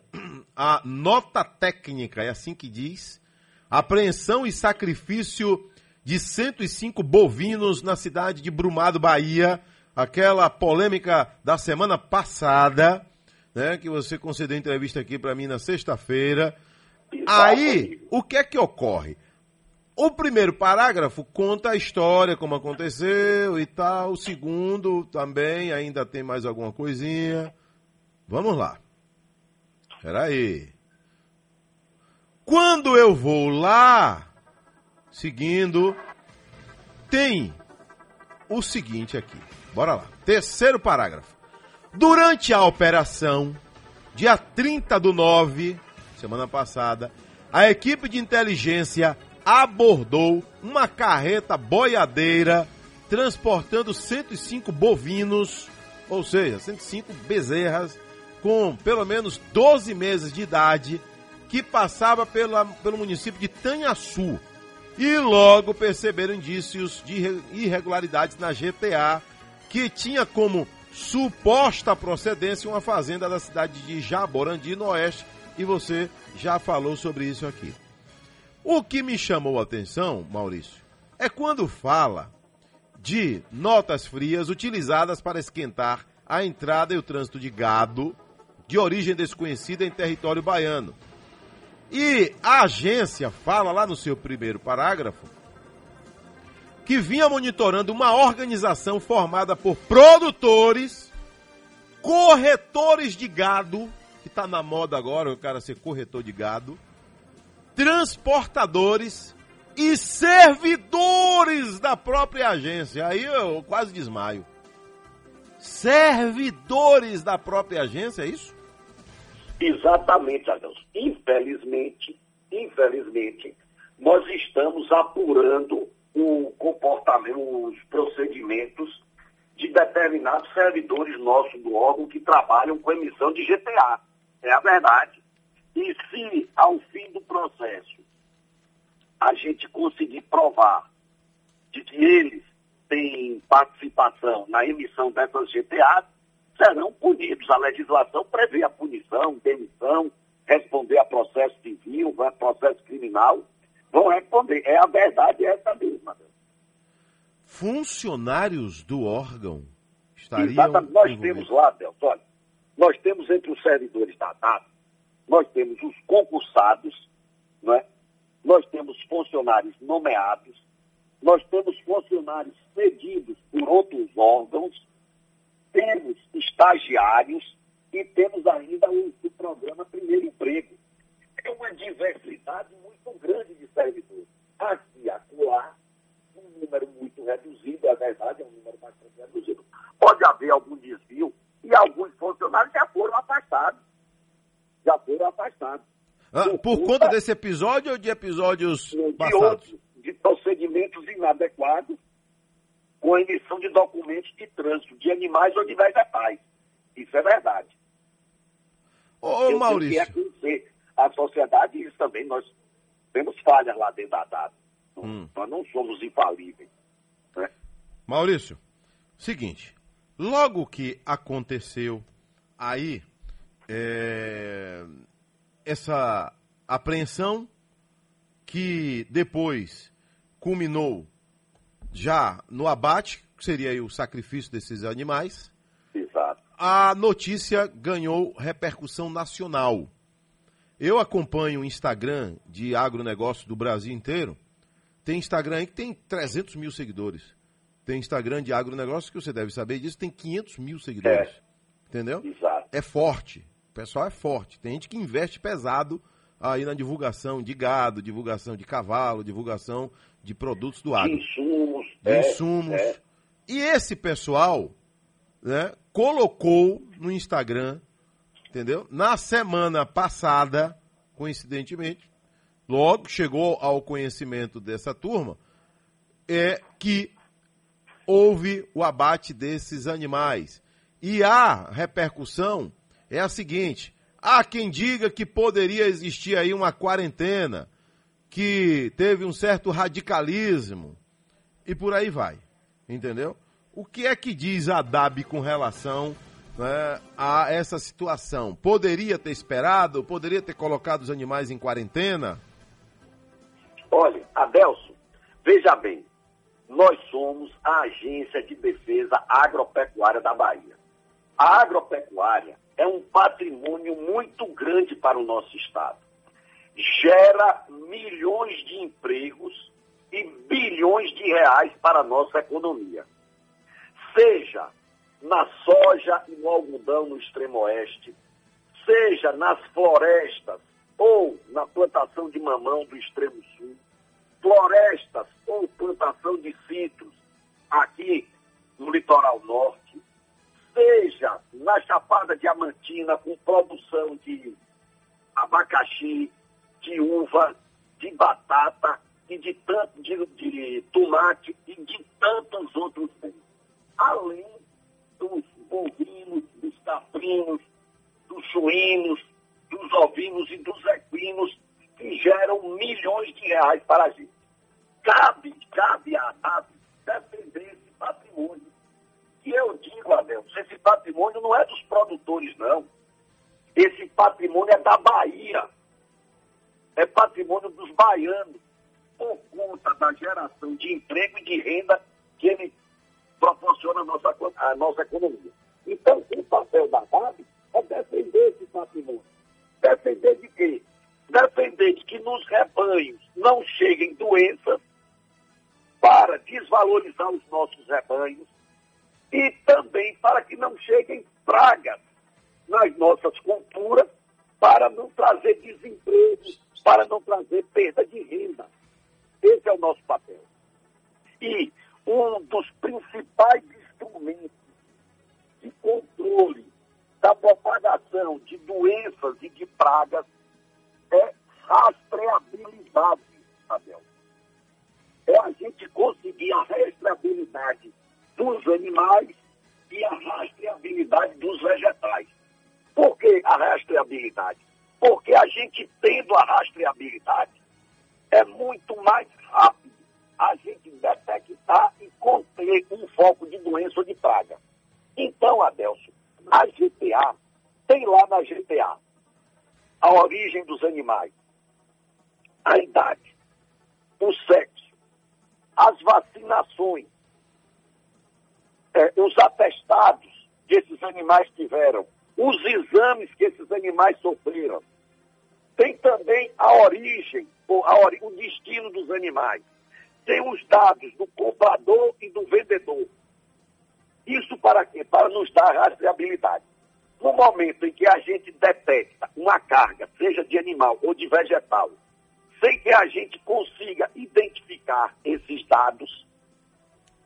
a nota técnica, é assim que diz, apreensão e sacrifício de 105 bovinos na cidade de Brumado, Bahia, aquela polêmica da semana passada, né, que você concedeu entrevista aqui para mim na sexta-feira. Aí, o que é que ocorre? O primeiro parágrafo conta a história, como aconteceu e tal. O segundo também ainda tem mais alguma coisinha. Vamos lá. Espera aí. Quando eu vou lá, seguindo, tem o seguinte aqui. Bora lá. Terceiro parágrafo. Durante a operação, dia 30 do 9, semana passada, a equipe de inteligência abordou uma carreta boiadeira transportando 105 bovinos, ou seja, 105 bezerras com pelo menos 12 meses de idade, que passava pela, pelo município de Tanhaçu. E logo perceberam indícios de irre- irregularidades na GTA, que tinha como suposta procedência uma fazenda da cidade de Jaborandi, no oeste, e você já falou sobre isso aqui. O que me chamou a atenção, Maurício, é quando fala de notas frias utilizadas para esquentar a entrada e o trânsito de gado de origem desconhecida em território baiano. E a agência fala lá no seu primeiro parágrafo que vinha monitorando uma organização formada por produtores, corretores de gado, que está na moda agora o cara ser corretor de gado, transportadores e servidores da própria agência. Aí eu quase desmaio. Servidores da própria agência, é isso? Exatamente, Adelson. Infelizmente, infelizmente, nós estamos apurando o comportamento, os procedimentos de determinados servidores nossos do órgão que trabalham com emissão de GTA. É a verdade. E se, ao fim do processo, a gente conseguir provar de que eles têm participação na emissão dessas GTAs, serão punidos. A legislação prevê a punição, demissão, responder a processo civil, processo criminal, vão responder. É a verdade é essa mesma. Funcionários do órgão estariam. Exatamente. Nós temos lá, Delcio, olha, nós temos entre os servidores da DAP, nós temos os concursados, não é? nós temos funcionários nomeados, nós temos funcionários cedidos por outros órgãos, temos estagiários e temos ainda o, o programa Primeiro Emprego. É uma diversidade muito grande de servidores. Aqui acolá, um número muito reduzido, é verdade, é um número bastante reduzido. Pode haver algum desvio e alguns funcionários já foram afastados. Já foram afastados. Ah, por conta desse episódio ou de episódios de passados? outros, de procedimentos inadequados com a emissão de documentos de trânsito de animais ou de vegetais. Isso é verdade. Ô, Maurício. que reconhecer a sociedade e isso também nós temos falhas lá dentro da DAB. Hum. Nós não somos infalíveis. Maurício, seguinte, logo que aconteceu aí é, essa apreensão que depois culminou já no abate, que seria aí o sacrifício desses animais, Exato. a notícia ganhou repercussão nacional. Eu acompanho o Instagram de agronegócio do Brasil inteiro. Tem Instagram aí que tem 300 mil seguidores. Tem Instagram de agronegócio que você deve saber disso, tem 500 mil seguidores. Entendeu? Exato. É forte. O pessoal é forte. Tem gente que investe pesado aí na divulgação de gado, divulgação de cavalo, divulgação de produtos do agro. De insumos. De é, insumos. é. E esse pessoal né, colocou no Instagram, entendeu? Na semana passada, coincidentemente, logo chegou ao conhecimento dessa turma, é que houve o abate desses animais. E a repercussão é a seguinte: há quem diga que poderia existir aí uma quarentena, que teve um certo radicalismo, e por aí vai. Entendeu? O que é que diz a DAB com relação né, a essa situação? Poderia ter esperado? Poderia ter colocado os animais em quarentena? Olha, Adelso, veja bem, nós somos a Agência de Defesa Agropecuária da Bahia. A agropecuária é um patrimônio muito grande para o nosso Estado. Gera milhões de empregos e bilhões de reais para a nossa economia. Seja na soja e no algodão no extremo oeste, seja nas florestas ou na plantação de mamão do extremo sul, florestas ou plantação de citros aqui no litoral norte, seja na Chapada Diamantina com produção de abacaxi, de uva, de batata e de tanto de, de tomate e de tantos outros. Além dos bovinos, dos caprinos, dos suínos, dos ovinos e dos equinos que geram milhões de reais para a gente. Cabe, cabe a DAB defender esse patrimônio. E eu digo, Adelson, esse patrimônio não é dos produtores, não. Esse patrimônio é da Bahia. É patrimônio dos baianos, por conta da geração de emprego e de renda que ele proporciona à nossa, à nossa economia. Então, o papel da DAB é defender esse patrimônio. Defender de quê? Defender de que nos rebanhos não cheguem doenças para desvalorizar os nossos rebanhos e também para que não cheguem pragas nas nossas culturas para não trazer desemprego, para não trazer perda de renda. Esse é o nosso papel. E um dos principais instrumentos de controle da propagação de doenças e de pragas é rastreabilidade, Abel. É a gente conseguir a rastreabilidade dos animais e a rastreabilidade dos vegetais. Por que a rastreabilidade? Porque a gente tendo a rastreabilidade, é muito mais rápido a gente detectar e conter um foco de doença ou de praga. Então, Adelso, a GTA, tem lá na GTA a origem dos animais, a idade, o sexo, as vacinações, é, os atestados que esses animais tiveram, os exames que esses animais sofreram. Tem também a origem, ou a ori o destino dos animais. Tem os dados do comprador e do vendedor. Isso para quê? Para nos dar rastreabilidade. No momento em que a gente detecta uma carga, seja de animal ou de vegetal, sem que a gente consiga identificar esses dados,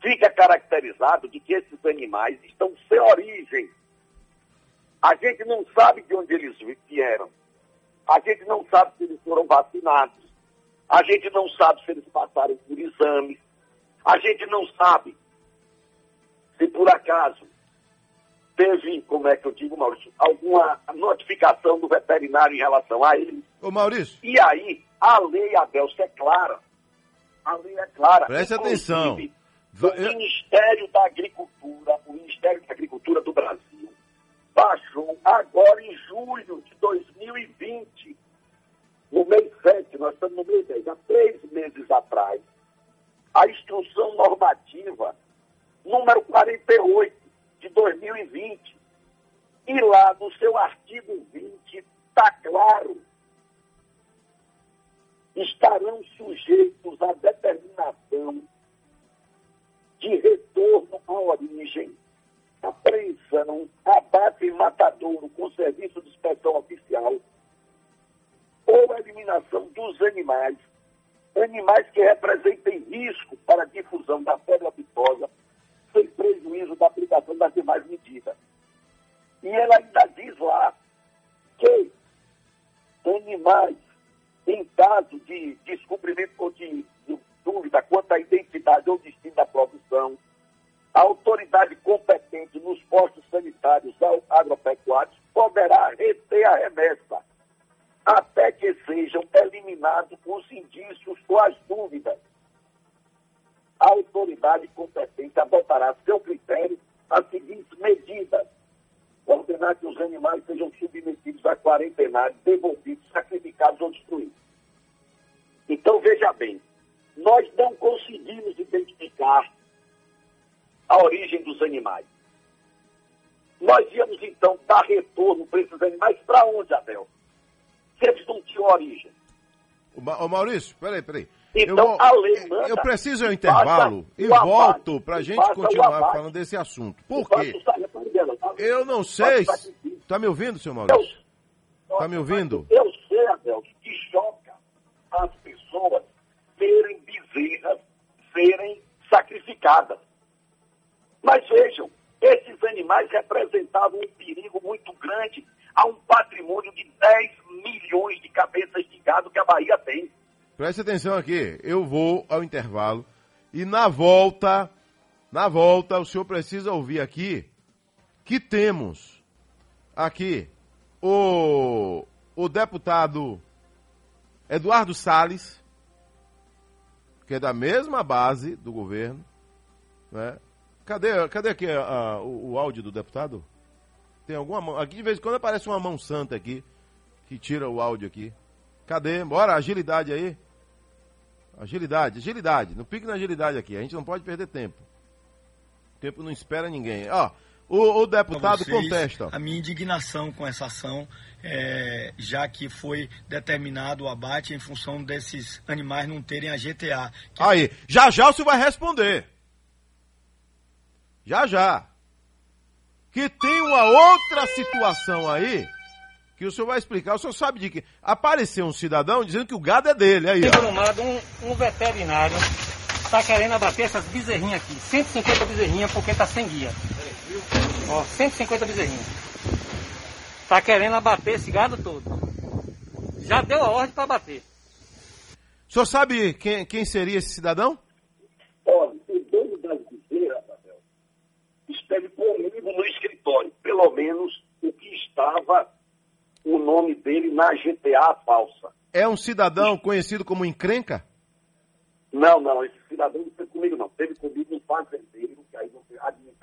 fica caracterizado de que esses animais estão sem origem. A gente não sabe de onde eles vieram. A gente não sabe se eles foram vacinados. A gente não sabe se eles passaram por exames. A gente não sabe se por acaso teve, como é que eu digo, Maurício, alguma notificação do veterinário em relação a ele. Ô Maurício. E aí, a lei, Adelso, é clara. A lei é clara. Preste atenção. O Ministério da Agricultura, o Ministério da Agricultura do Brasil, baixou agora em julho de 2020, no mês 7, nós estamos no mês 10, há três meses atrás, a instrução normativa número 48 de 2020. E lá no seu artigo 20 está claro estarão sujeitos à determinação de retorno à origem, apreensão, abate e matadouro com serviço de inspeção oficial ou eliminação dos animais, animais que representem risco para a difusão da febre aftosa, sem prejuízo da aplicação das demais medidas. E ela ainda diz lá que animais, em caso de descobrimento ou de, de dúvida quanto à identidade ou destino da produção, a autoridade competente nos postos sanitários agropecuários poderá reter a remessa até que sejam eliminados os indícios ou as dúvidas. A autoridade competente adotará seu critério as seguintes medidas. Ordenar que os animais sejam submetidos a quarentenário, devolvidos, sacrificados ou destruídos. Então, veja bem, nós não conseguimos identificar a origem dos animais. Nós íamos, então, dar retorno para esses animais para onde, Abel? Se eles não tinham origem. Ô, Ma- ô, Maurício, peraí, peraí. Então, eu, vou- a lei manda eu preciso ir ao que faça intervalo e abate, volto pra que gente continuar abate. falando desse assunto. Por quê? dela, tá? Eu não sei. o sacrifício. Tá me ouvindo, senhor Maurício? Tá me ouvindo? Eu sei, Abel, que choca as pessoas verem bezerras serem sacrificadas. Mas vejam, esses animais representavam um perigo muito grande a um patrimônio de 10 milhões de cabeças de gado que a Bahia tem. Preste atenção aqui. Eu vou ao intervalo e na volta, na volta, o senhor precisa ouvir aqui que temos aqui o, o deputado Eduardo Salles, que é da mesma base do governo, né? Cadê, cadê aqui a- o, o áudio do deputado? Tem alguma mão? Aqui de vez em quando aparece uma mão santa aqui que tira o áudio aqui. Cadê? Bora, agilidade aí. Agilidade, agilidade. Não pique na agilidade aqui. A gente não pode perder tempo. O tempo não espera ninguém. Ó, o, o deputado vocês contesta. A minha indignação com essa ação, é, já que foi determinado o abate em função desses animais não terem a GTA. Aí, já já o senhor vai responder. Já já. Que tem uma outra situação aí que o senhor vai explicar. O senhor sabe de que apareceu um cidadão dizendo que o gado é dele. Aí, ó. Um, um veterinário está querendo abater essas bezerrinhas aqui. 150 bezerrinhas porque está sem guia. Ó, 150 bezerrinhas. Está querendo abater esse gado todo. Já deu a ordem para abater. O senhor sabe quem, quem seria esse cidadão? Olha, o dono das bezerras, Abel, esteve comigo no escritório. Pelo menos o que estava o nome dele na GTA falsa. É um cidadão conhecido como encrenca? Não, não, esse cidadão não esteve comigo, não. Esteve comigo um fazendeiro, que aí você admite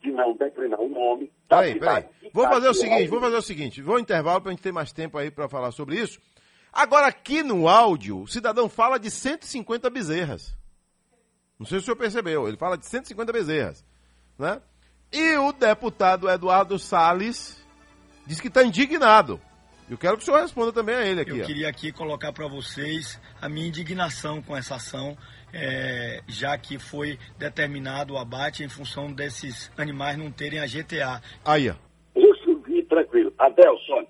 de não declinar o nome. da Peraí, peraí. de Vou fazer o seguinte, vou fazer o seguinte. Vou intervalo pra gente ter mais tempo aí pra falar sobre isso. Agora, aqui no áudio, o cidadão fala de 150 bezerras. Não sei se o senhor percebeu, ele fala de 150 bezerras. Né? E o deputado Eduardo Salles diz que está indignado. Eu quero que o senhor responda também a ele aqui. Eu queria aqui colocar para vocês a minha indignação com essa ação, é, já que foi determinado o abate em função desses animais não terem a GTA. Aí, ó. Isso, vi tranquilo. Adelson,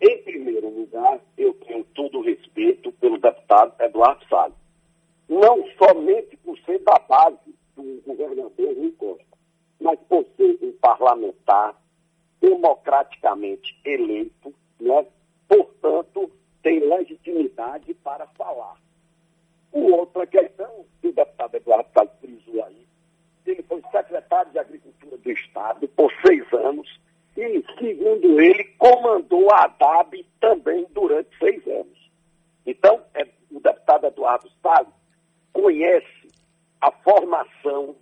em primeiro lugar, eu tenho todo o respeito pelo deputado Eduardo Salles. Não somente por ser da base do governador Rui Costa, mas por ser um parlamentar democraticamente eleito, né? por portanto, tem legitimidade para falar. O outra questão, que o deputado Eduardo Salles frisou aí, ele foi secretário de Agricultura do Estado por seis anos e, segundo ele, comandou a ADAB também durante seis anos. Então, é, o deputado Eduardo Salles conhece a formação,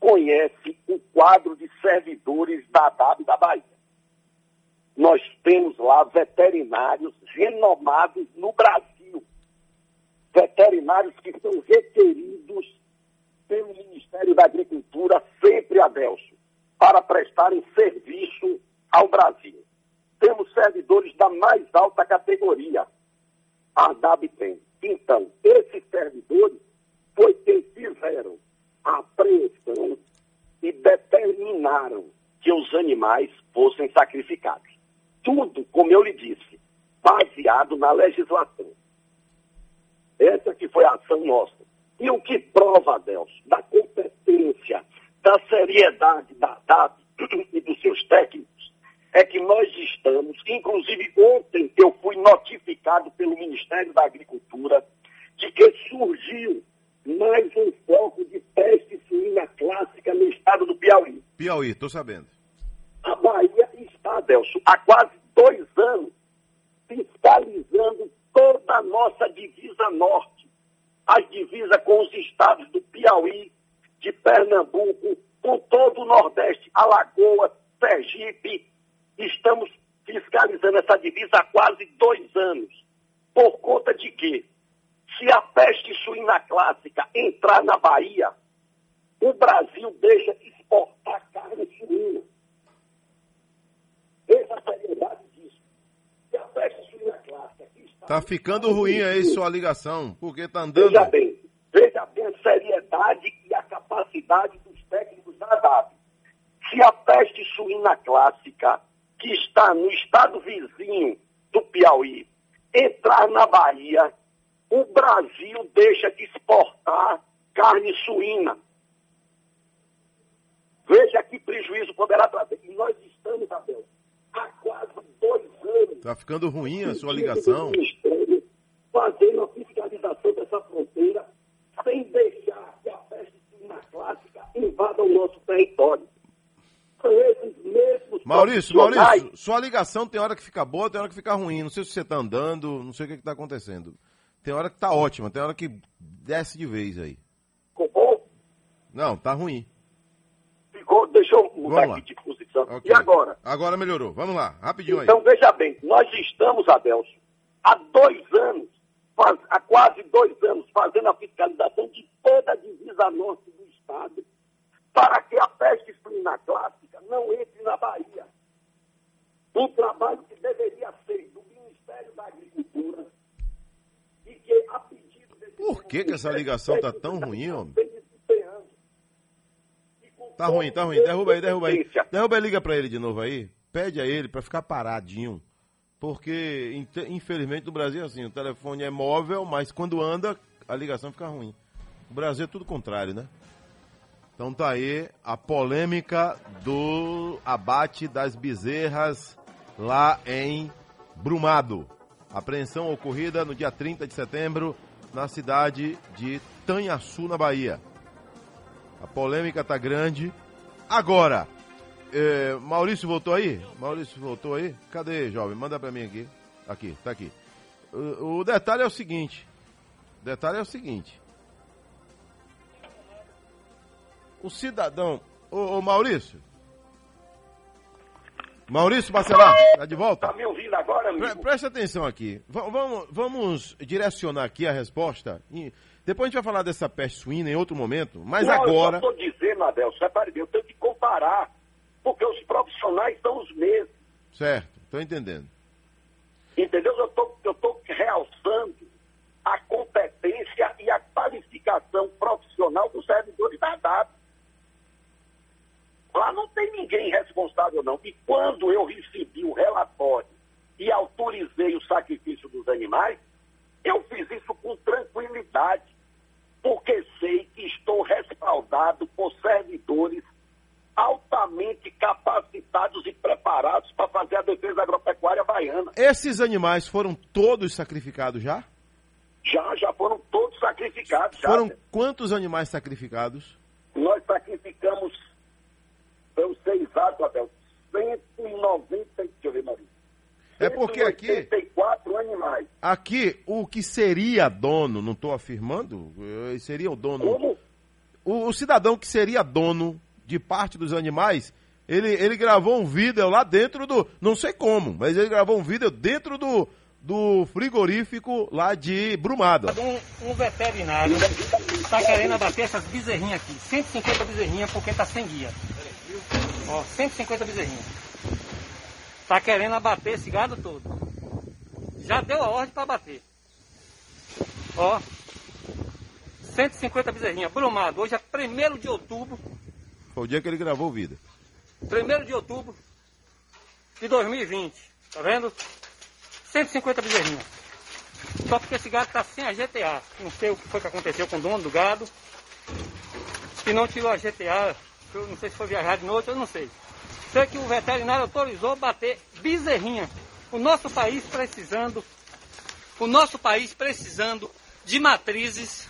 conhece o quadro de servidores da ADAB da Bahia. Nós temos lá veterinários renomados no Brasil. Veterinários que são requeridos pelo Ministério da Agricultura, sempre Adelso, para prestarem serviço ao Brasil. Temos servidores da mais alta categoria. A ADAB tem. Então, esses servidores foi quem fizeram a apreensão e determinaram que os animais fossem sacrificados. Tudo, como eu lhe disse, baseado na legislação. Essa que foi a ação nossa. E o que prova, Adelso, da competência, da seriedade da DAB *clears throat* e dos seus técnicos, é que nós estamos, inclusive ontem eu fui notificado pelo Ministério da Agricultura de que surgiu mais um foco de peste suína clássica no estado do Piauí. Piauí, tô sabendo. A Bahia está, Adelso, há quase dois anos, fiscalizando toda a nossa divisa norte, as divisas com os estados do Piauí, de Pernambuco, com todo o Nordeste, Alagoas, Sergipe. Estamos fiscalizando essa divisa há quase dois anos. Por conta de quê? Se a peste suína clássica entrar na Bahia, o Brasil deixa de exportar carne suína. Essa é a seriedade disso. Se a peste suína clássica está... Tá ficando ruim aí sua ligação, porque tá andando. Veja bem, veja bem a seriedade e a capacidade dos técnicos da DAB. Se a peste suína clássica, que está no estado vizinho do Piauí, entrar na Bahia, o Brasil deixa de exportar carne suína. Veja que prejuízo poderá trazer. E nós estamos, Abel, há quase dois anos Tá ficando ruim a sua ligação. Fazendo a fiscalização dessa fronteira sem deixar que a peste suína clássica invada o nosso território. São esses mesmos Maurício, Maurício, sua ligação tem hora que fica boa, tem hora que fica ruim. Não sei se você tá andando, não sei o que, que tá acontecendo. Tem hora que tá ótima, tem hora que desce de vez aí. Ficou bom? Não, tá ruim. Ficou, deixa eu mudar Vamos lá. aqui de posição. Ok. E agora? Agora melhorou. Vamos lá, rapidinho aí. Então, veja bem, nós estamos, Adelso, há dois anos, faz- há quase dois anos, fazendo a fiscalização de toda a divisa norte do Estado, para que a peste suína clássica não entre na Bahia. Um trabalho que deveria ser do Ministério da Agricultura e que, a pedido desse Por que, que essa ligação tá tão ruim, homem? Tá ruim, tá ruim. Derruba aí, derruba aí. Derruba aí, liga pra ele de novo aí. Pede a ele pra ficar paradinho. Porque, infelizmente, no Brasil é assim, o telefone é móvel, mas quando anda, a ligação fica ruim. O Brasil é tudo contrário, né? Então tá aí a polêmica do abate das bezerras lá em Brumado. Apreensão ocorrida no dia 30 de setembro na cidade de Tanhaçu, na Bahia. A polêmica tá grande. Agora, eh, Maurício voltou aí? Maurício voltou aí? Cadê, jovem? Manda pra mim aqui. Aqui, tá aqui. O, o detalhe é o seguinte. O detalhe é o seguinte. O cidadão. Ô, ô Maurício. Maurício Bacelar, tá de volta? Tá me ouvindo agora, amigo? Pre- preste atenção aqui. V- vamos, vamos direcionar aqui a resposta. E depois a gente vai falar dessa peste suína em outro momento. Mas Não, agora. Eu só estou dizendo, Adelso, repare bem, eu tenho que comparar, porque os profissionais são os mesmos. Certo, tô entendendo. Entendeu? Eu estou eu tô realçando a competência e a qualificação profissional dos servidores da DAB. Lá não tem ninguém responsável, não. E quando eu recebi o relatório e autorizei o sacrifício dos animais, eu fiz isso com tranquilidade, porque sei que estou respaldado por servidores altamente capacitados e preparados para fazer a defesa agropecuária baiana. Esses animais foram todos sacrificados já? Já, já foram todos sacrificados. Já. Foram quantos animais sacrificados? Nós sacrificamos, eu sei exato, Abel, 190, deixa eu ver, Maurício. É porque aqui, 184 animais. aqui o que seria dono, não estou afirmando, eh, seria o dono. Como? O, o cidadão que seria dono de parte dos animais, ele, ele gravou um vídeo lá dentro do. Não sei como, mas ele gravou um vídeo dentro do, do frigorífico lá de Brumada. Um, um veterinário está querendo abater essas bezerrinhas aqui. 150 bezerrinhas porque está sem guia. Ó, 150 bezerrinhas. Está querendo abater esse gado todo. Já deu a ordem para abater. Ó. 150 bezerrinhas. Brumado. Hoje é 1 de outubro. Foi o dia que ele gravou o vídeo. 1 de outubro de 2020. Tá vendo? 150 bezerrinhas. Só porque esse gado está sem a GTA. Não sei o que foi que aconteceu com o dono do gado. Que não tirou a GTA. Eu não sei se foi viajar de noite, eu não sei. Sei que o veterinário autorizou bater bezerrinha. O nosso país precisando, o nosso país precisando de matrizes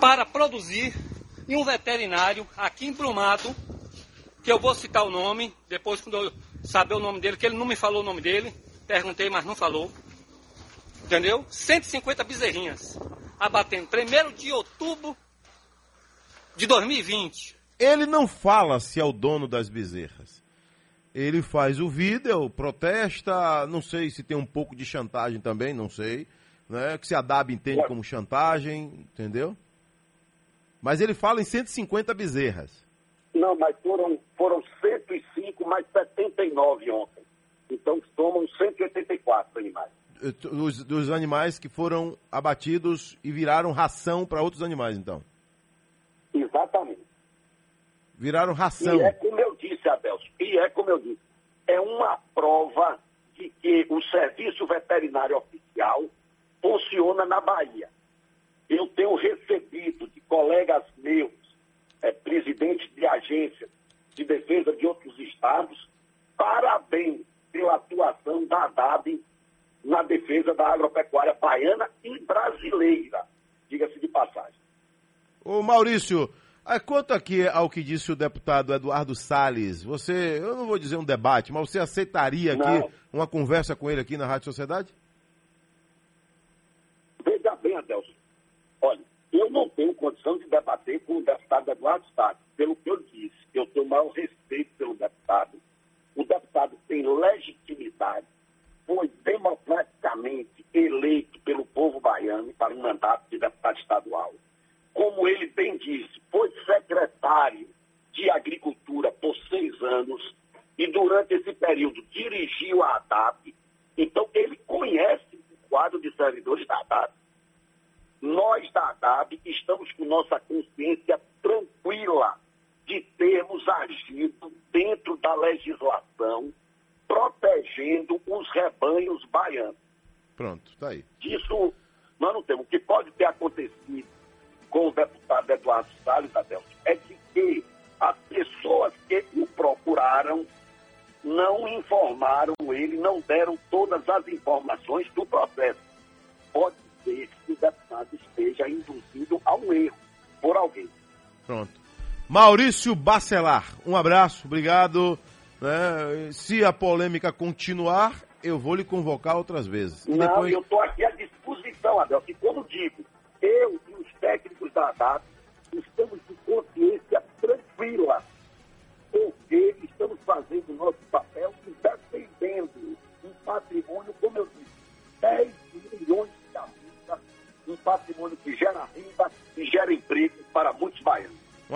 para produzir e um veterinário aqui em Brumado, que eu vou citar o nome, depois quando eu saber o nome dele, que ele não me falou o nome dele, perguntei, mas não falou. Entendeu? 150 bezerrinhas. Abatendo 1 de outubro de 2020. Ele não fala se é o dono das bezerras. Ele faz o vídeo, protesta, não sei se tem um pouco de chantagem também, não sei. Né? Que se a DAB entende como chantagem, entendeu? Mas ele fala em 150 bezerras. Não, mas foram, foram 105 mais 79 ontem. Então somam 184 animais. Dos, dos animais que foram abatidos e viraram ração para outros animais, então. Viraram ração. E é como eu disse, Adelso, e é como eu disse, é uma prova de que o serviço veterinário oficial funciona na Bahia. Eu tenho recebido de colegas meus, é, presidentes de agências de defesa de outros estados, parabéns pela atuação da ADAB na defesa da agropecuária baiana e brasileira, diga-se de passagem. Ô Maurício, quanto aqui ao que disse o deputado Eduardo Salles, você, eu não vou dizer um debate, mas você aceitaria aqui Não. uma conversa com ele aqui na Rádio Sociedade? Veja bem, Adelson. Olha, eu não tenho condição de debater com o deputado Eduardo Salles. Pelo que eu disse, eu tenho o maior respeito pelo deputado. O deputado tem legitimidade, foi democraticamente eleito pelo povo baiano para um mandato de deputado estadual. Como ele bem disse, foi secretário de Agricultura por seis anos e durante esse período dirigiu a ADAP. Então, ele conhece o quadro de servidores da ADAP. Nós da ADAB estamos com nossa consciência tranquila de termos agido dentro da legislação, protegendo os rebanhos baianos. Pronto, tá aí. Disso nós não temos. O que pode ter acontecido com o deputado Eduardo Salles, Adelson, é de que as pessoas que o procuraram não informaram ele, não deram todas as informações do processo. Pode ser que o deputado esteja induzido a um erro por alguém. Pronto. Maurício Bacelar, um abraço, obrigado. né? Se a polêmica continuar, eu vou lhe convocar outras vezes. E Não, depois- eu estou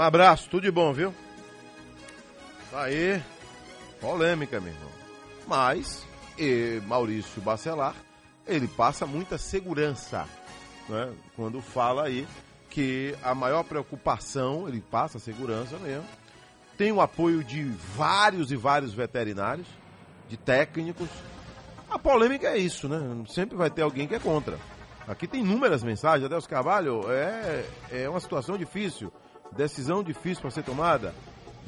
Abraço, tudo de bom, viu? Tá aí, polêmica, meu irmão. Mas, Maurício Bacelar, ele passa muita segurança, né? Quando fala aí que a maior preocupação, ele passa segurança mesmo, tem o apoio de vários e vários veterinários, de técnicos. A polêmica é isso, né? Sempre vai ter alguém que é contra. Aqui tem inúmeras mensagens, Adelso Carvalho, é, é uma situação difícil, decisão difícil para ser tomada.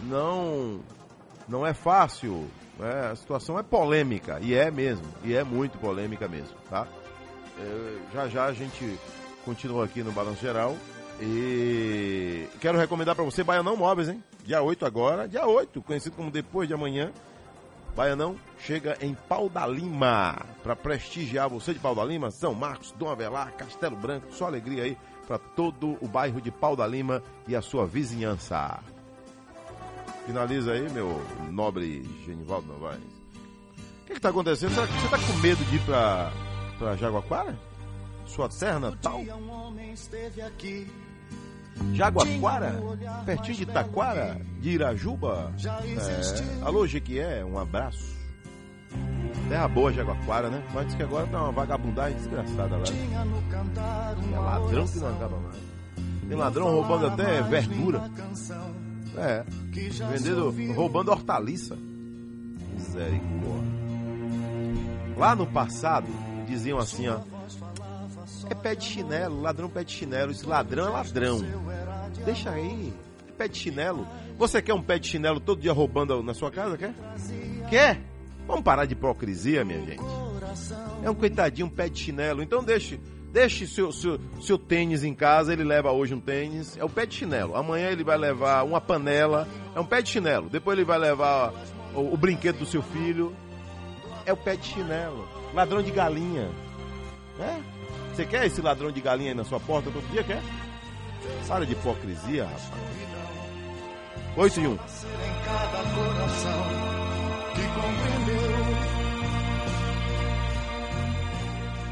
não não é fácil, né? a situação é polêmica, e é mesmo, e é muito polêmica mesmo, tá? É, já já a gente continua aqui no Balanço Geral e quero recomendar para você Baianão Móveis, hein? Dia 8 agora, dia 8, conhecido como depois de amanhã. Baianão chega em Pau da Lima para prestigiar você de Pau da Lima, São Marcos, Dom Avelar, Castelo Branco, só alegria aí para todo o bairro de Pau da Lima e a sua vizinhança. Finaliza aí, meu nobre Genivaldo Novaes. O que está acontecendo? Será que você está com medo de ir para pra Jaguaquara? Sua terra natal? Jaguaquara? Pertinho de Taquara? De Irajuba? É. Alô, Jequié, um abraço. Terra boa, Jaguaquara, né? Mas diz que agora tá uma vagabundagem desgraçada lá. É ladrão que não acaba mais. Tem ladrão roubando até verdura. É. Vendendo, roubando hortaliça. Misericórdia. Lá no passado, diziam assim, ó. É pé de chinelo, ladrão pé de chinelo. Esse ladrão é ladrão. Deixa aí. Pé de chinelo. Você quer um pé de chinelo todo dia roubando na sua casa, quer? Quer? Vamos parar de hipocrisia, minha gente. É um coitadinho, um pé de chinelo. Então deixe, deixe seu, seu, seu tênis em casa. Ele leva hoje um tênis. É o pé de chinelo. Amanhã ele vai levar uma panela. É um pé de chinelo. Depois ele vai levar o, o brinquedo do seu filho. É o pé de chinelo. Ladrão de galinha. É? Você quer esse ladrão de galinha aí na sua porta todo dia? Quer? Para de hipocrisia, rapaz. 8 1. que compreendeu